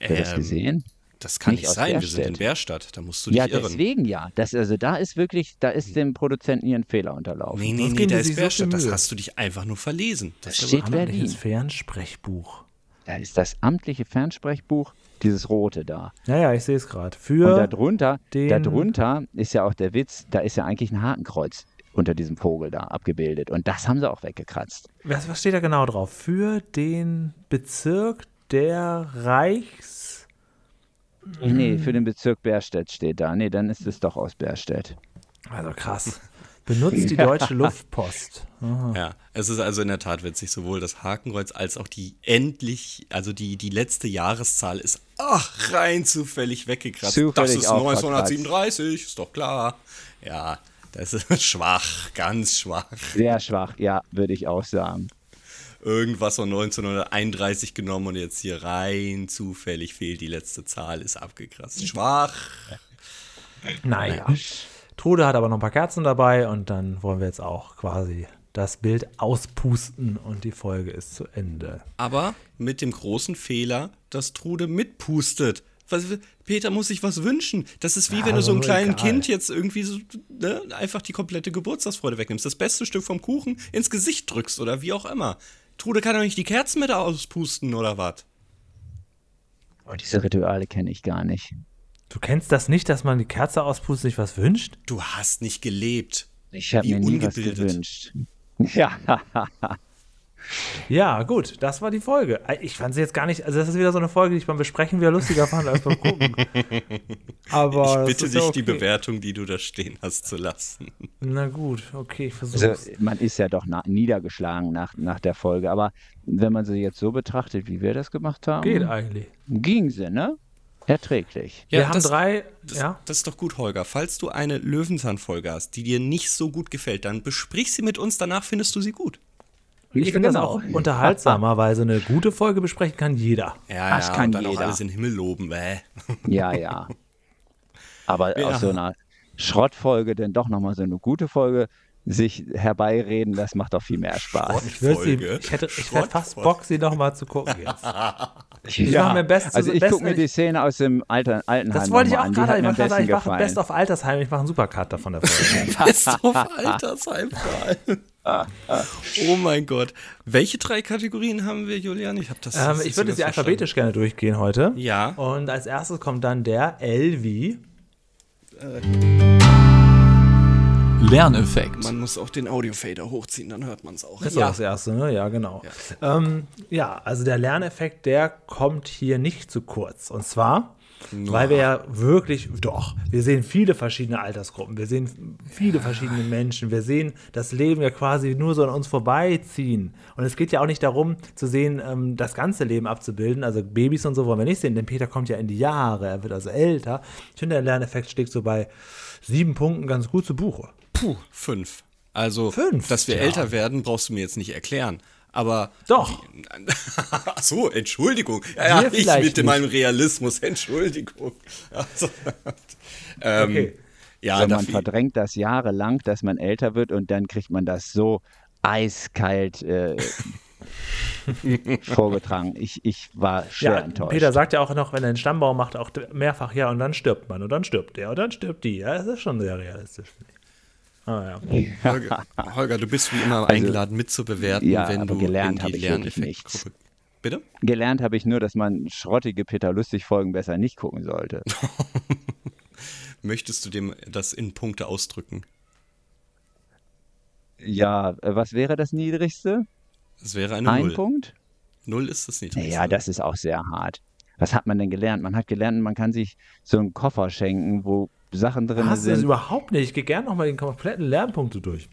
Habt ihr das Ähm, gesehen? Das kann Nicht nicht sein, wir sind in. Bärstadt. Da musst du dich Ja, irren. deswegen ja. Das, also da ist wirklich, da ist dem Produzenten hier ein Fehler unterlaufen. Nee, nee, Sonst nee, da die ist Bärstadt. Das hast du dich einfach nur verlesen. Das steht Amtliches Berlin. Fernsprechbuch. Da ist das amtliche Fernsprechbuch, dieses rote da. Ja, ja, ich sehe es gerade. Und darunter, den- darunter ist ja auch der Witz, da ist ja eigentlich ein Hakenkreuz unter diesem Vogel da abgebildet. Und das haben sie auch weggekratzt. was, was steht da genau drauf? Für den Bezirk der Reichs. Nee, für den Bezirk Bärstedt steht da. Nee, dann ist es doch aus Bärstedt. Also krass. Benutzt die deutsche Luftpost. Ja, es ist also in der Tat witzig, sowohl das Hakenkreuz als auch die endlich, also die, die letzte Jahreszahl ist, ach, rein zufällig weggekratzt. das Zufällig ist auch 1937, ist doch klar. Ja, das ist schwach, ganz schwach. Sehr schwach, ja, würde ich auch sagen. Irgendwas von 1931 genommen und jetzt hier rein zufällig fehlt die letzte Zahl, ist abgekratzt. Schwach. Naja. Trude hat aber noch ein paar Kerzen dabei und dann wollen wir jetzt auch quasi das Bild auspusten und die Folge ist zu Ende. Aber mit dem großen Fehler, dass Trude mitpustet. Was, Peter muss sich was wünschen. Das ist wie Ja, wenn du so einem kleinen egal. Kind jetzt irgendwie so, ne, einfach die komplette Geburtstagsfreude wegnimmst. Das beste Stück vom Kuchen ins Gesicht drückst oder wie auch immer. Trude kann doch nicht die Kerzen mit auspusten oder was? Oh, diese Rituale kenne ich gar nicht. Du kennst das nicht, dass man die Kerze auspustet, sich was wünscht? Du hast nicht gelebt. Ich habe Wie mir nie was ungebildet. gewünscht. Ja, Ja, gut, das war die Folge. Ich fand sie jetzt gar nicht, also das ist wieder so eine Folge, die ich beim Besprechen wieder lustiger fand als beim Gucken. Aber Ich bitte dich, ja die okay. Bewertung, die du da stehen hast, zu lassen. Na gut, okay, ich versuch's. also man ist ja doch na niedergeschlagen nach, nach der Folge. Aber wenn man sie jetzt so betrachtet, wie wir das gemacht haben, Geht eigentlich. ging sie, ne? Erträglich. Wir haben das, drei, Das, ja. das ist doch gut, Holger. Falls du eine Löwenzahn-Folge hast, die dir nicht so gut gefällt, dann besprich sie mit uns, danach findest du sie gut. Ich finde das auch unterhaltsamer, weil so eine gute Folge besprechen kann jeder. Ja, Das ja, kann und dann auch jeder. alles in den Himmel loben. Bäh. Ja, ja. Aber Ja. aus so einer Schrottfolge denn doch nochmal so eine gute Folge sich herbeireden, das macht doch viel mehr Spaß. Ich, sie, ich hätte, ich hätte fast Bock, sie noch mal zu gucken jetzt. Ich Ja, mach mir best, also ich best- gucke mir die Szene aus dem Alter, Altenheim Das wollte ich auch gerade. Ich mir sagen, ich mache. Best of Altersheim. Ich mache einen Supercut davon der Folge. Passt auf Altersheim vor allem. Oh mein Gott. Welche drei Kategorien haben wir, Julian? Ich habe das. ähm, ich würde sie ganz alphabetisch gerne durchgehen heute. Ja. Und als erstes kommt dann der L wie. Lerneffekt. Man muss auch den Audiofader hochziehen, dann hört man es auch. Das ist doch das erste, ne? Ja, genau. Ja. Ähm, ja, also der Lerneffekt, der kommt hier nicht zu kurz. Und zwar, weil wir ja wirklich, doch, wir sehen viele verschiedene Altersgruppen, wir sehen viele verschiedene Menschen, wir sehen das Leben ja quasi nur so an uns vorbeiziehen. Und es geht ja auch nicht darum, zu sehen, ähm, das ganze Leben abzubilden. Also Babys und so wollen wir nicht sehen, denn Peter kommt ja in die Jahre, er wird also älter. Ich finde, der Lerneffekt schlägt so bei sieben Punkten ganz gut zu Buche. Puh, fünf. Also, Fünf? dass wir Ja. älter werden, brauchst du mir jetzt nicht erklären. Aber. Doch. Ach so, Entschuldigung. Ja, ja ich mit meinem Realismus, Entschuldigung. Also, ähm, Okay. Ja, Also man verdrängt das jahrelang, dass man älter wird und dann kriegt man das so eiskalt äh, vorgetragen. Ich, ich war schwer Ja, enttäuscht. Peter sagt ja auch noch, wenn er einen Stammbaum macht, auch mehrfach ja und dann stirbt man und dann stirbt der und dann stirbt die. Ja, das ist schon sehr realistisch. Ah, ja. Holger, Holger, du bist wie immer eingeladen mitzubewerten, Also, ja, wenn aber du gelernt in habe die ich wirklich Lerneffektgruppe. Bitte? Gelernt habe ich nur, dass man schrottige Peter Lustig-Folgen besser nicht gucken sollte. Möchtest du dem das in Punkte ausdrücken? Ja, äh, was wäre das Niedrigste? Das wäre eine Ein Null. Punkt? Null ist das niedrigste. Ja, das ist auch sehr hart. Was hat man denn gelernt? Man hat gelernt, man kann sich so einen Koffer schenken, wo Sachen drin Hast du das sind. überhaupt nicht? Ich gehe gerne nochmal den kompletten Lernpunkte durch.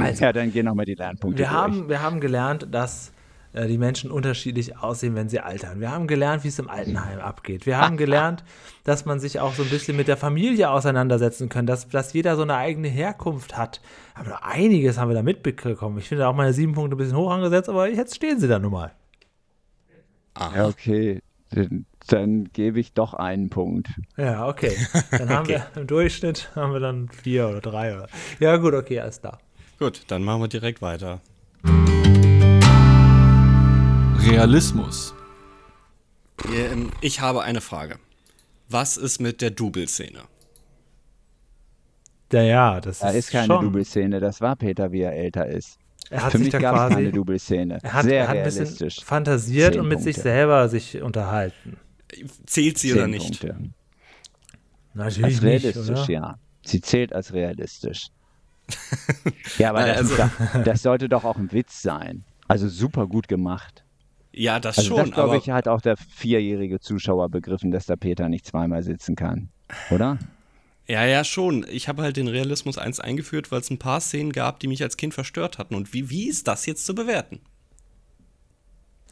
Also, ja, dann gehen nochmal die Lernpunkte wir durch. haben, wir haben gelernt, dass äh, die Menschen unterschiedlich aussehen, wenn sie altern. Wir haben gelernt, wie es im Altenheim abgeht. Wir haben gelernt, dass man sich auch so ein bisschen mit der Familie auseinandersetzen kann, dass, dass jeder so eine eigene Herkunft hat. Aber noch einiges haben wir da mitbekommen. Ich finde auch meine sieben Punkte ein bisschen hoch angesetzt, aber jetzt stehen sie da nun mal. Ja, okay. Dann gebe ich doch einen Punkt. Ja, okay. Dann haben wir im Durchschnitt haben wir dann vier oder drei oder. Ja, gut, okay, alles da. Gut, dann machen wir direkt weiter. Realismus. Ähm, Ich habe eine Frage. Was ist mit der Double-Szene? Ja, ja, das Da ist, ist keine schon. Double-Szene. Das war Peter, wie er älter ist. Er hat Für sich mich da gab es quasi. keine Double-Szene. Er hat, Sehr er hat ein bisschen fantasiert Zehn und mit sich Punkte. selber sich unterhalten. Zählt sie oder nicht? Punkte. Natürlich Als nicht, realistisch, oder? ja. Sie zählt als realistisch. ja, aber Nein, das, also- doch, das sollte doch auch ein Witz sein. Also super gut gemacht. Ja, das Also schon, das, glaube aber ich, hat auch der vierjährige Zuschauer begriffen, dass der Peter nicht zweimal sitzen kann. Oder? ja, ja, schon. Ich habe halt den Realismus 1 eingeführt, weil es ein paar Szenen gab, die mich als Kind verstört hatten. Und wie, wie ist das jetzt zu bewerten?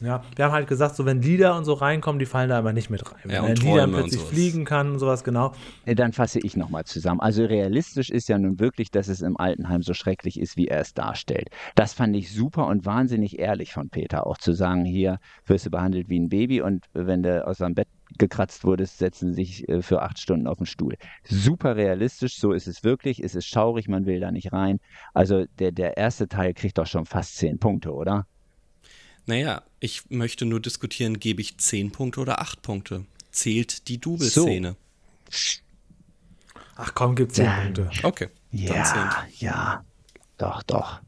Ja, wir haben halt gesagt, so wenn Lieder und so reinkommen, die fallen da aber nicht mit rein. Wenn Ja, ein und Lieder plötzlich fliegen kann und sowas, genau. Dann fasse ich nochmal zusammen. Also realistisch ist ja nun wirklich, dass es im Altenheim so schrecklich ist, wie er es darstellt. Das fand ich super und wahnsinnig ehrlich von Peter, auch zu sagen, hier wirst du behandelt wie ein Baby und wenn du aus seinem Bett gekratzt wurdest, setzen sie sich äh, für acht Stunden auf den Stuhl. Super realistisch, so ist es wirklich. Es ist schaurig, man will da nicht rein. Also der, der erste Teil kriegt doch schon fast zehn Punkte, oder? Naja, ich möchte nur diskutieren, gebe ich 10 Punkte oder 8 Punkte? zählt die Double-Szene. Ach komm, gib 10 Ja. Punkte. Okay. Dann, Ja, ja. Doch, doch.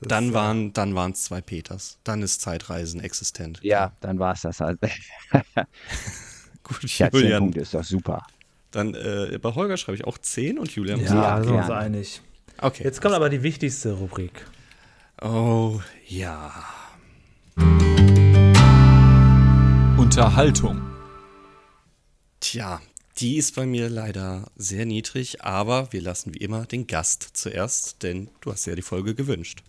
dann waren dann waren es zwei Peters. Dann ist Zeitreisen existent. Ja, dann war es das halt. Gut, Ja, 10 Julian. Punkte ist doch super. Dann äh, bei Holger schreibe ich auch 10 und Julian. Ja, Ja, sind wir uns einig. Okay. Jetzt kommt aber die wichtigste Rubrik. Oh, ja. Unterhaltung. Tja, die ist bei mir leider sehr niedrig, aber wir lassen wie immer den Gast zuerst, denn du hast ja die Folge gewünscht.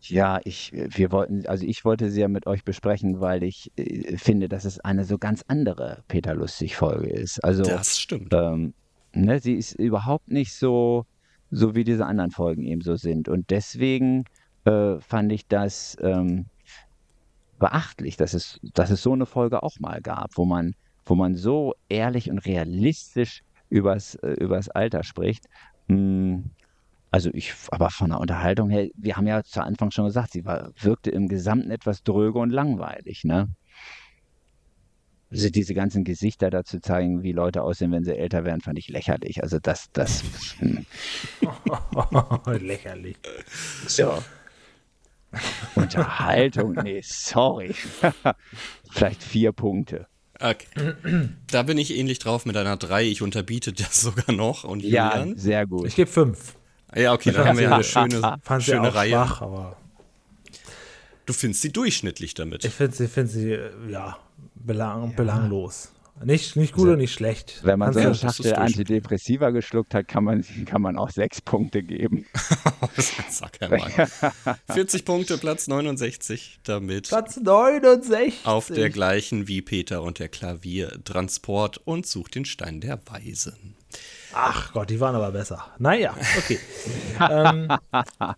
Ja, ich, wir wollten, also ich wollte sie ja mit euch besprechen, weil ich äh, finde, dass es eine so ganz andere Peter Lustig-Folge ist. Also, Das stimmt. ähm, ne, sie ist überhaupt nicht so, so wie diese anderen Folgen eben so sind. Und deswegen äh, fand ich das ähm, beachtlich, dass es, dass es so eine Folge auch mal gab, wo man, wo man so ehrlich und realistisch übers, äh, übers Alter spricht. Mm, Also ich, aber von der Unterhaltung her, wir haben ja zu Anfang schon gesagt, sie war, wirkte im Gesamten etwas dröge und langweilig, ne? Also diese ganzen Gesichter dazu zeigen, wie Leute aussehen, wenn sie älter werden, fand ich lächerlich. Also das, das, hm, Lächerlich. so. Unterhaltung, nee, sorry. Vielleicht vier Punkte. Okay. Da bin ich ähnlich drauf mit einer 3. Ich unterbiete das sogar noch. Und Ja, sehr gut. Ich gebe 5. Ja, okay, dann haben wir ja eine schöne, Fand sie schöne auch Reihe. schwach, aber Du findest sie durchschnittlich damit. ich finde sie, find sie, ja, belang, belanglos. Nicht, nicht gut und nicht schlecht. Wenn man so eine das Schachtel. Antidepressiva geschluckt hat, kann man, kann man auch sechs Punkte geben. Sag einmal. 40 Punkte, Platz 69 damit. Platz 69. Auf der gleichen wie Peter und der Klavier Transport und sucht den Stein der Weisen. Ach Gott, die waren aber besser. Naja, okay. ähm, dann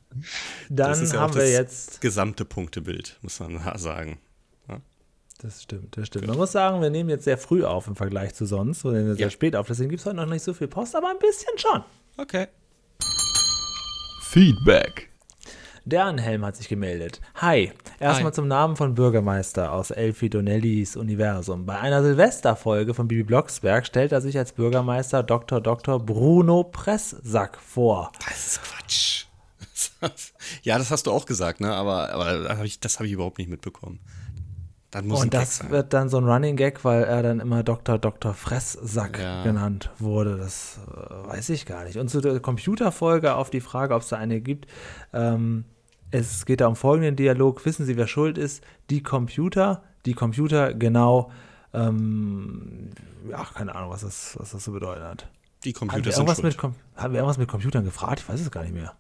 Das ist ja haben auch wir das jetzt. gesamte Punktebild, muss man sagen. Das stimmt, das stimmt. Man muss sagen, wir nehmen jetzt sehr früh auf im Vergleich zu sonst. Wir nehmen sehr Ja. spät auf. Deswegen gibt es heute noch nicht so viel Post, aber ein bisschen schon. Okay. Feedback. Dernhelm hat sich gemeldet. Hi, erstmal Hi. zum Namen von Bürgermeister aus Elfie Donnellys Universum. Bei einer Silvesterfolge von Bibi Blocksberg stellt er sich als Bürgermeister Dr. Dr. Bruno Presssack vor. Das ist Quatsch. ja, das hast du auch gesagt, ne? Aber, aber das habe ich, das hab ich überhaupt nicht mitbekommen. Dann muss ein Und das sein. wird dann so ein Running Gag, weil er dann immer Dr. Dr. Fresssack Ja. genannt wurde. Das äh, weiß ich gar nicht. Und zu der Computerfolge auf die Frage, ob es da eine gibt. Ähm, es geht da um folgenden Dialog. Wissen Sie, wer schuld ist? Die Computer. Die Computer, genau. Ähm, ja, keine Ahnung, was das, was das so bedeutet hat. Die Haben Computer wir, sind irgendwas schuld. Com- haben wir irgendwas mit Computern gefragt? Ich weiß es gar nicht mehr.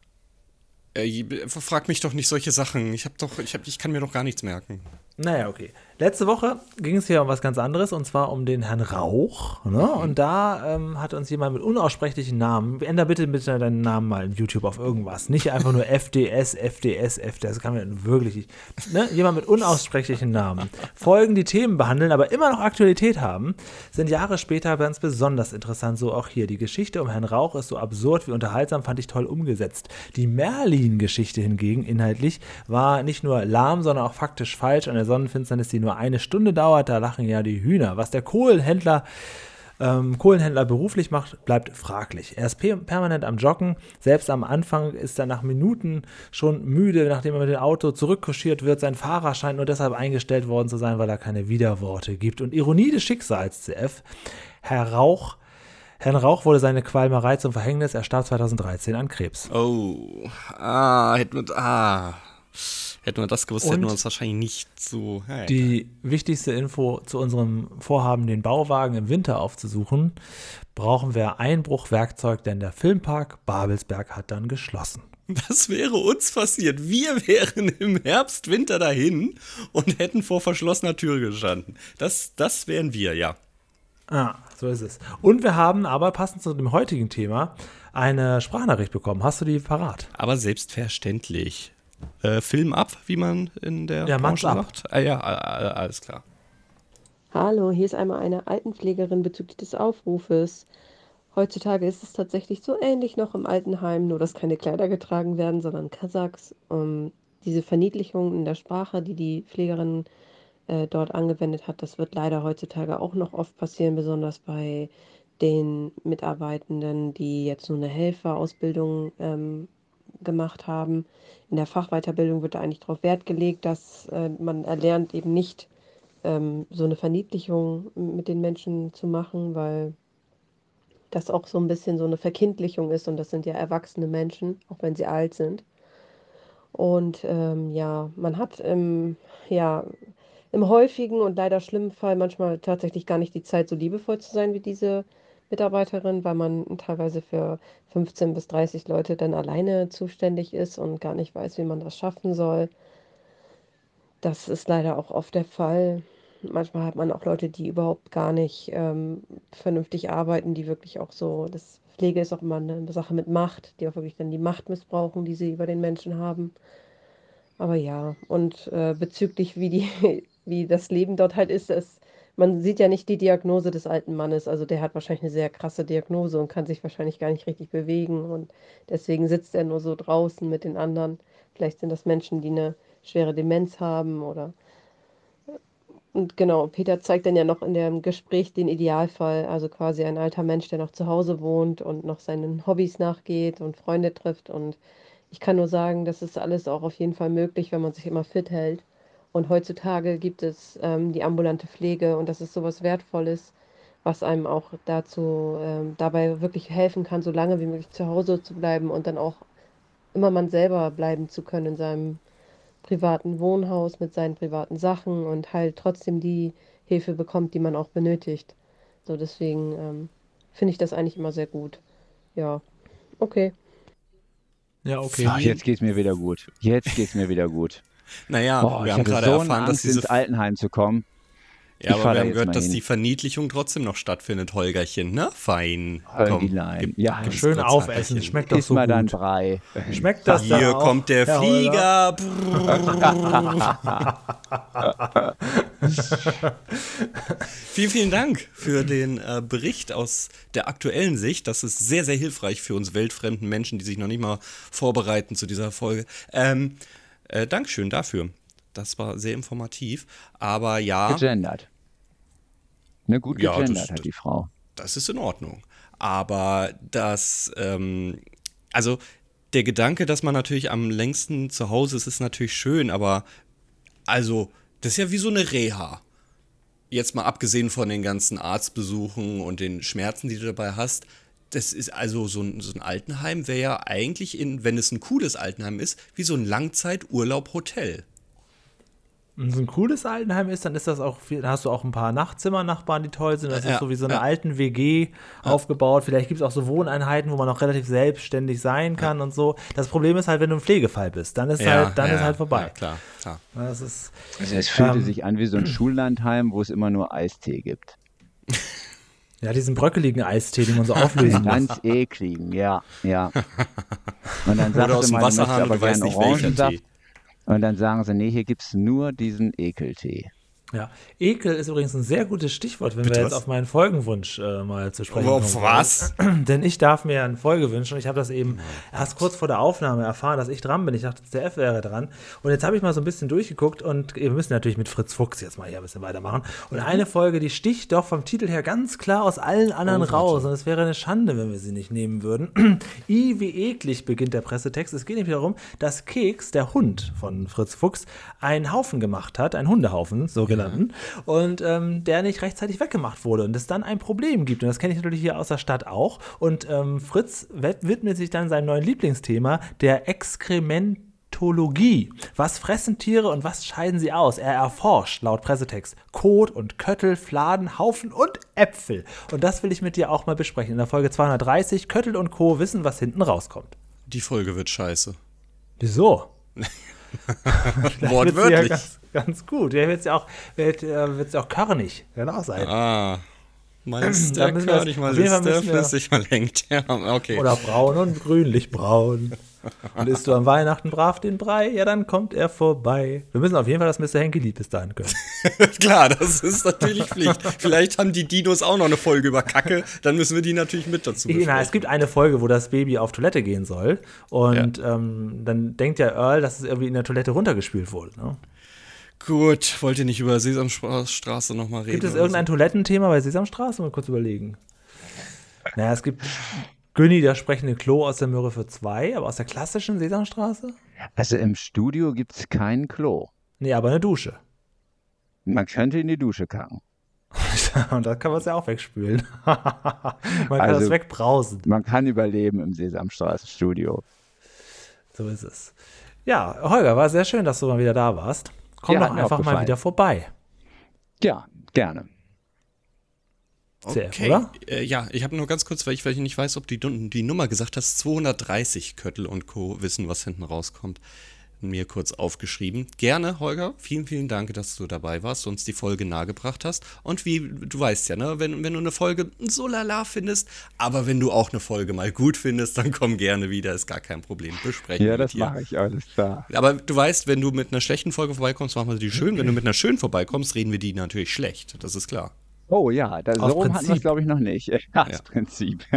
Äh, frag mich doch nicht solche Sachen. Ich hab doch, ich, hab, ich kann mir doch gar nichts merken. Naja, okay. Letzte Woche ging es hier um was ganz anderes und zwar um den Herrn Rauch. Ne? Und da ähm, hat uns jemand mit unaussprechlichen Namen, änder bitte bitte deinen Namen mal in YouTube auf irgendwas. Nicht einfach nur FDS, FDS, FDS, das kann man wirklich nicht. Ne? Jemand mit unaussprechlichen Namen. Folgen, die Themen behandeln, aber immer noch Aktualität haben, sind Jahre später ganz besonders interessant. So auch hier. Die Geschichte um Herrn Rauch ist so absurd wie unterhaltsam, fand ich toll umgesetzt. Die Merlin-Geschichte hingegen, inhaltlich, war nicht nur lahm, sondern auch faktisch falsch. An der Sonnenfinsternis, die nur eine Stunde dauert, da lachen ja die Hühner. Was der Kohlenhändler ähm, Kohlenhändler beruflich macht, bleibt fraglich. Er ist pe- permanent am Joggen. Selbst am Anfang ist er nach Minuten schon müde, nachdem er mit dem Auto zurückkuschiert wird. Sein Fahrer scheint nur deshalb eingestellt worden zu sein, weil er keine Widerworte gibt. Und Ironie des Schicksals, CF. Herr Rauch, Herrn Rauch wurde seine Qualmerei zum Verhängnis. Er starb 2013 an Krebs. Oh, ah, hätten wir, ah, hätten wir das gewusst, hätten Und wir uns wahrscheinlich nicht so. Hey. Die wichtigste Info zu unserem Vorhaben, den Bauwagen im Winter aufzusuchen, brauchen wir Einbruchwerkzeug, denn der Filmpark Babelsberg hat dann geschlossen. Das wäre uns passiert. Wir wären im Herbst, Winter dahin und hätten vor verschlossener Tür gestanden. Das, das wären wir, ja. Ah, so ist es. Und wir haben aber passend zu dem heutigen Thema eine Sprachnachricht bekommen. Hast du die parat? Aber selbstverständlich. Äh, Film ab, wie man in der Ja, Branche sagt. Ah, ja, alles klar. Hallo, hier ist einmal eine Altenpflegerin bezüglich des Aufrufes. Heutzutage ist es tatsächlich so ähnlich noch im Altenheim, nur dass keine Kleider getragen werden, sondern Kasachs. Ähm, diese Verniedlichung in der Sprache, die die Pflegerinnen äh, dort angewendet hat. Das wird leider heutzutage auch noch oft passieren, besonders bei den Mitarbeitenden, die jetzt nur eine Helferausbildung ähm, gemacht haben. In der Fachweiterbildung wird da eigentlich darauf Wert gelegt, dass äh, man erlernt, eben nicht ähm, so eine Verniedlichung mit den Menschen zu machen, weil das auch so ein bisschen so eine Verkindlichung ist und das sind ja erwachsene Menschen, auch wenn sie alt sind. Und ähm, ja, man hat im, ja, im häufigen und leider schlimmen Fall manchmal tatsächlich gar nicht die Zeit, so liebevoll zu sein wie diese Mitarbeiterin, weil man teilweise für 15 bis 30 Leute dann alleine zuständig ist und gar nicht weiß, wie man das schaffen soll. Das ist leider auch oft der Fall. Manchmal hat man auch Leute, die überhaupt gar nicht ähm, vernünftig arbeiten, die wirklich auch so, das Pflege ist auch immer eine Sache mit Macht, die auch wirklich dann die Macht missbrauchen, die sie über den Menschen haben. Aber ja, und äh, bezüglich wie die, wie das Leben dort halt ist, es, man sieht ja nicht die Diagnose des alten Mannes. Also der hat wahrscheinlich eine sehr krasse Diagnose und kann sich wahrscheinlich gar nicht richtig bewegen. Und deswegen sitzt er nur so draußen mit den anderen. Vielleicht sind das Menschen, die eine schwere Demenz haben oder und genau, Peter zeigt dann ja noch in dem Gespräch den Idealfall, also quasi ein alter Mensch, der noch zu Hause wohnt und noch seinen Hobbys nachgeht und Freunde trifft. Und ich kann nur sagen, das ist alles auch auf jeden Fall möglich, wenn man sich immer fit hält. Und heutzutage gibt es ähm, die ambulante Pflege und das ist sowas Wertvolles, was einem auch dazu ähm, dabei wirklich helfen kann, so lange wie möglich zu Hause zu bleiben und dann auch immer man selber bleiben zu können in seinem privaten Wohnhaus mit seinen privaten Sachen und halt trotzdem die Hilfe bekommt, die man auch benötigt. So deswegen ähm, finde ich das eigentlich immer sehr gut. Ja, okay. Ja, okay. Ach, jetzt geht's mir wieder gut. Jetzt geht's mir wieder gut. Naja, Boah, wir ich haben gerade so erfahren, Angst, dass diese ins Altenheim zu kommen. Ja, Ich aber wir da haben gehört, dass hin. die Verniedlichung trotzdem noch stattfindet, Holgerchen, ne? Fein. Holgilein. gib- Ja, Schön aufessen, schmeckt doch Iss so mal dein gut. Brei. Schmeckt das dann Hier auch, kommt der Holger? Flieger. vielen, vielen Dank für den äh, Bericht aus der aktuellen Sicht. Das ist sehr, sehr hilfreich für uns weltfremden Menschen, die sich noch nicht mal vorbereiten zu dieser Folge. Ähm, äh, Dankeschön dafür. Das war sehr informativ. Aber ja, Gegendert. Ne, gut Ja, das- gegendert hat die Frau. das ist in Ordnung. Aber das, ähm, also der Gedanke, dass man natürlich am längsten zu Hause ist, ist natürlich schön, aber also, das ist ja wie so eine Reha. Jetzt mal abgesehen von den ganzen Arztbesuchen und den Schmerzen, die du dabei hast. Das ist also so ein, so ein Altenheim wäre ja eigentlich, in, wenn es ein cooles Altenheim ist, wie so ein Langzeiturlaub-Hotel. Wenn es ein cooles Altenheim ist, dann ist das auch, viel- da hast du auch ein paar Nachzimmernachbarn, die toll sind. Das Ja, ist so wie so eine ja. alten WG aufgebaut. Vielleicht gibt es auch so Wohneinheiten, wo man auch relativ selbstständig sein kann und so. Das Problem ist halt, wenn du ein Pflegefall bist, dann ist halt, dann ist halt vorbei. Ja, klar, klar. Das ist, Also es fühlte Ähm. sich an wie so ein Schullandheim, wo es immer nur Eistee gibt. Ja, diesen bröckeligen Eistee, den man so auflösen muss. Ganz ekligen, ja, ja. Und dann Oder sagst aus du möchtest Wasserhahn und aber du weißt gerne nicht, welcher Orangensaft. Tee. Und dann sagen sie, nee, hier gibt es nur diesen Ekeltee. Ja, Ekel ist übrigens ein sehr gutes Stichwort, wenn Bitte wir jetzt was? auf meinen Folgenwunsch äh, mal zu sprechen Auf kommen. was? Denn ich darf mir eine Folge wünschen. Ich habe das eben erst kurz vor der Aufnahme erfahren, dass ich dran bin. Ich dachte, der F wäre dran. Und jetzt habe ich mal so ein bisschen durchgeguckt und wir müssen natürlich mit Fritz Fuchs jetzt mal hier ein bisschen weitermachen. Und eine Folge, die sticht doch vom Titel her ganz klar aus allen anderen raus. Und es wäre eine Schande, wenn wir sie nicht nehmen würden. I wie eklig beginnt der Pressetext. Es geht nämlich darum, dass Keks, der Hund von Fritz Fuchs, einen Haufen gemacht hat, einen Hundehaufen, sogenannten, und ähm, der nicht rechtzeitig weggemacht wurde und es dann ein Problem gibt. Und das kenne ich natürlich hier aus der Stadt auch. Und ähm, Fritz wid- widmet sich dann seinem neuen Lieblingsthema, der Exkrementologie. Was fressen Tiere und was scheiden sie aus? Er erforscht laut Pressetext Kot und Köttel, Fladen, Haufen und Äpfel. Und das will ich mit dir auch mal besprechen. In der Folge 230 Köttel und Co. wissen, was hinten rauskommt. Die Folge wird scheiße. Wieso? Wortwörtlich. Ja ganz, ganz gut. Ja, wird sie auch, wird, äh, wird's ja auch körnig. Kann auch sein. Ah. Mal ist der körnig, mal ist der flüssig, mal lenkt. Ja, okay. Oder braun und grünlich braun. Und isst du am Weihnachten brav den Brei, ja, dann kommt er vorbei. Wir müssen auf jeden Fall das Mr. Henke-Lied bis dahin können. Klar, das ist natürlich Pflicht. Vielleicht haben die Dinos auch noch eine Folge über Kacke, dann müssen wir die natürlich mit dazu Na, es besprechen. gibt eine Folge, wo das Baby auf Toilette gehen soll. Und ähm, dann denkt der Earl, dass es irgendwie in der Toilette runtergespült wurde. Ne? Gut, wollt ihr nicht über Sesamstraße nochmal reden? Gibt es irgendein Toilettenthema bei Sesamstraße? Mal kurz überlegen. Naja, es gibt Günni, das sprechende Klo aus der Möhre für zwei, aber aus der klassischen Sesamstraße? Also im Studio gibt es kein Klo. Nee, aber eine Dusche. Man könnte in die Dusche kacken. Und da kann man es ja auch wegspülen. man kann Also- das wegbrausen. Man kann überleben im Sesamstraßenstudio. So ist es. Ja, Holger, war sehr schön, dass du mal wieder da warst. Komm Ja, doch einfach mal wieder vorbei. Ja, gerne. CF, Okay. oder? Äh, ja, ich habe nur ganz kurz, weil ich, weil ich nicht weiß, ob die, Dun- die Nummer gesagt hast, 230 Köttel und Co. wissen, was hinten rauskommt. Mir kurz aufgeschrieben. Gerne, Holger. Vielen, vielen Dank, dass du dabei warst und uns die Folge nahegebracht hast. Und wie du weißt ja, ne, wenn, wenn du eine Folge so lala findest, aber wenn du auch eine Folge mal gut findest, dann komm gerne wieder, ist gar kein Problem. Besprechen Ja, das mache ich, alles klar. Aber du weißt, wenn du mit einer schlechten Folge vorbeikommst, machen wir die schön. Wenn du mit einer schönen vorbeikommst, reden wir die natürlich schlecht. Das ist klar. Oh ja, da, Aus so rum hatten wir es, glaube ich, noch nicht. Ja, Ja. das Prinzip.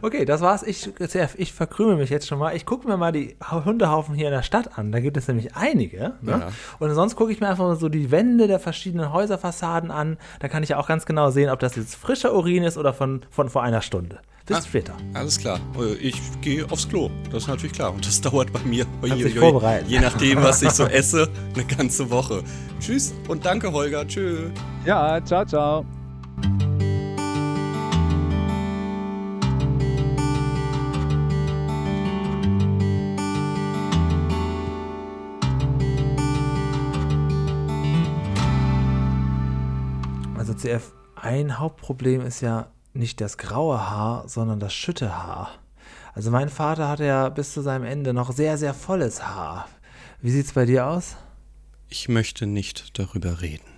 Okay, das war's. Ich, ich verkrümel mich jetzt schon mal. Ich gucke mir mal die Hundehaufen hier in der Stadt an. Da gibt es nämlich einige. Ne? Ja. Und sonst gucke ich mir einfach mal so die Wände der verschiedenen Häuserfassaden an. Da kann ich ja auch ganz genau sehen, ob das jetzt frischer Urin ist oder von, von vor einer Stunde. Bis Ah. später. Alles klar. Äh, Ich gehe aufs Klo. Das ist natürlich klar. Und das dauert bei mir, dich vorbereiten. je nachdem, was ich so esse, eine ganze Woche. Tschüss und danke, Holger. Tschö. Ja, ciao, ciao. CF, ein Hauptproblem ist ja nicht das graue Haar, sondern das Schüttehaar. Also mein Vater hatte ja bis zu seinem Ende noch sehr, sehr volles Haar. Wie sieht's bei dir aus? Ich möchte nicht darüber reden.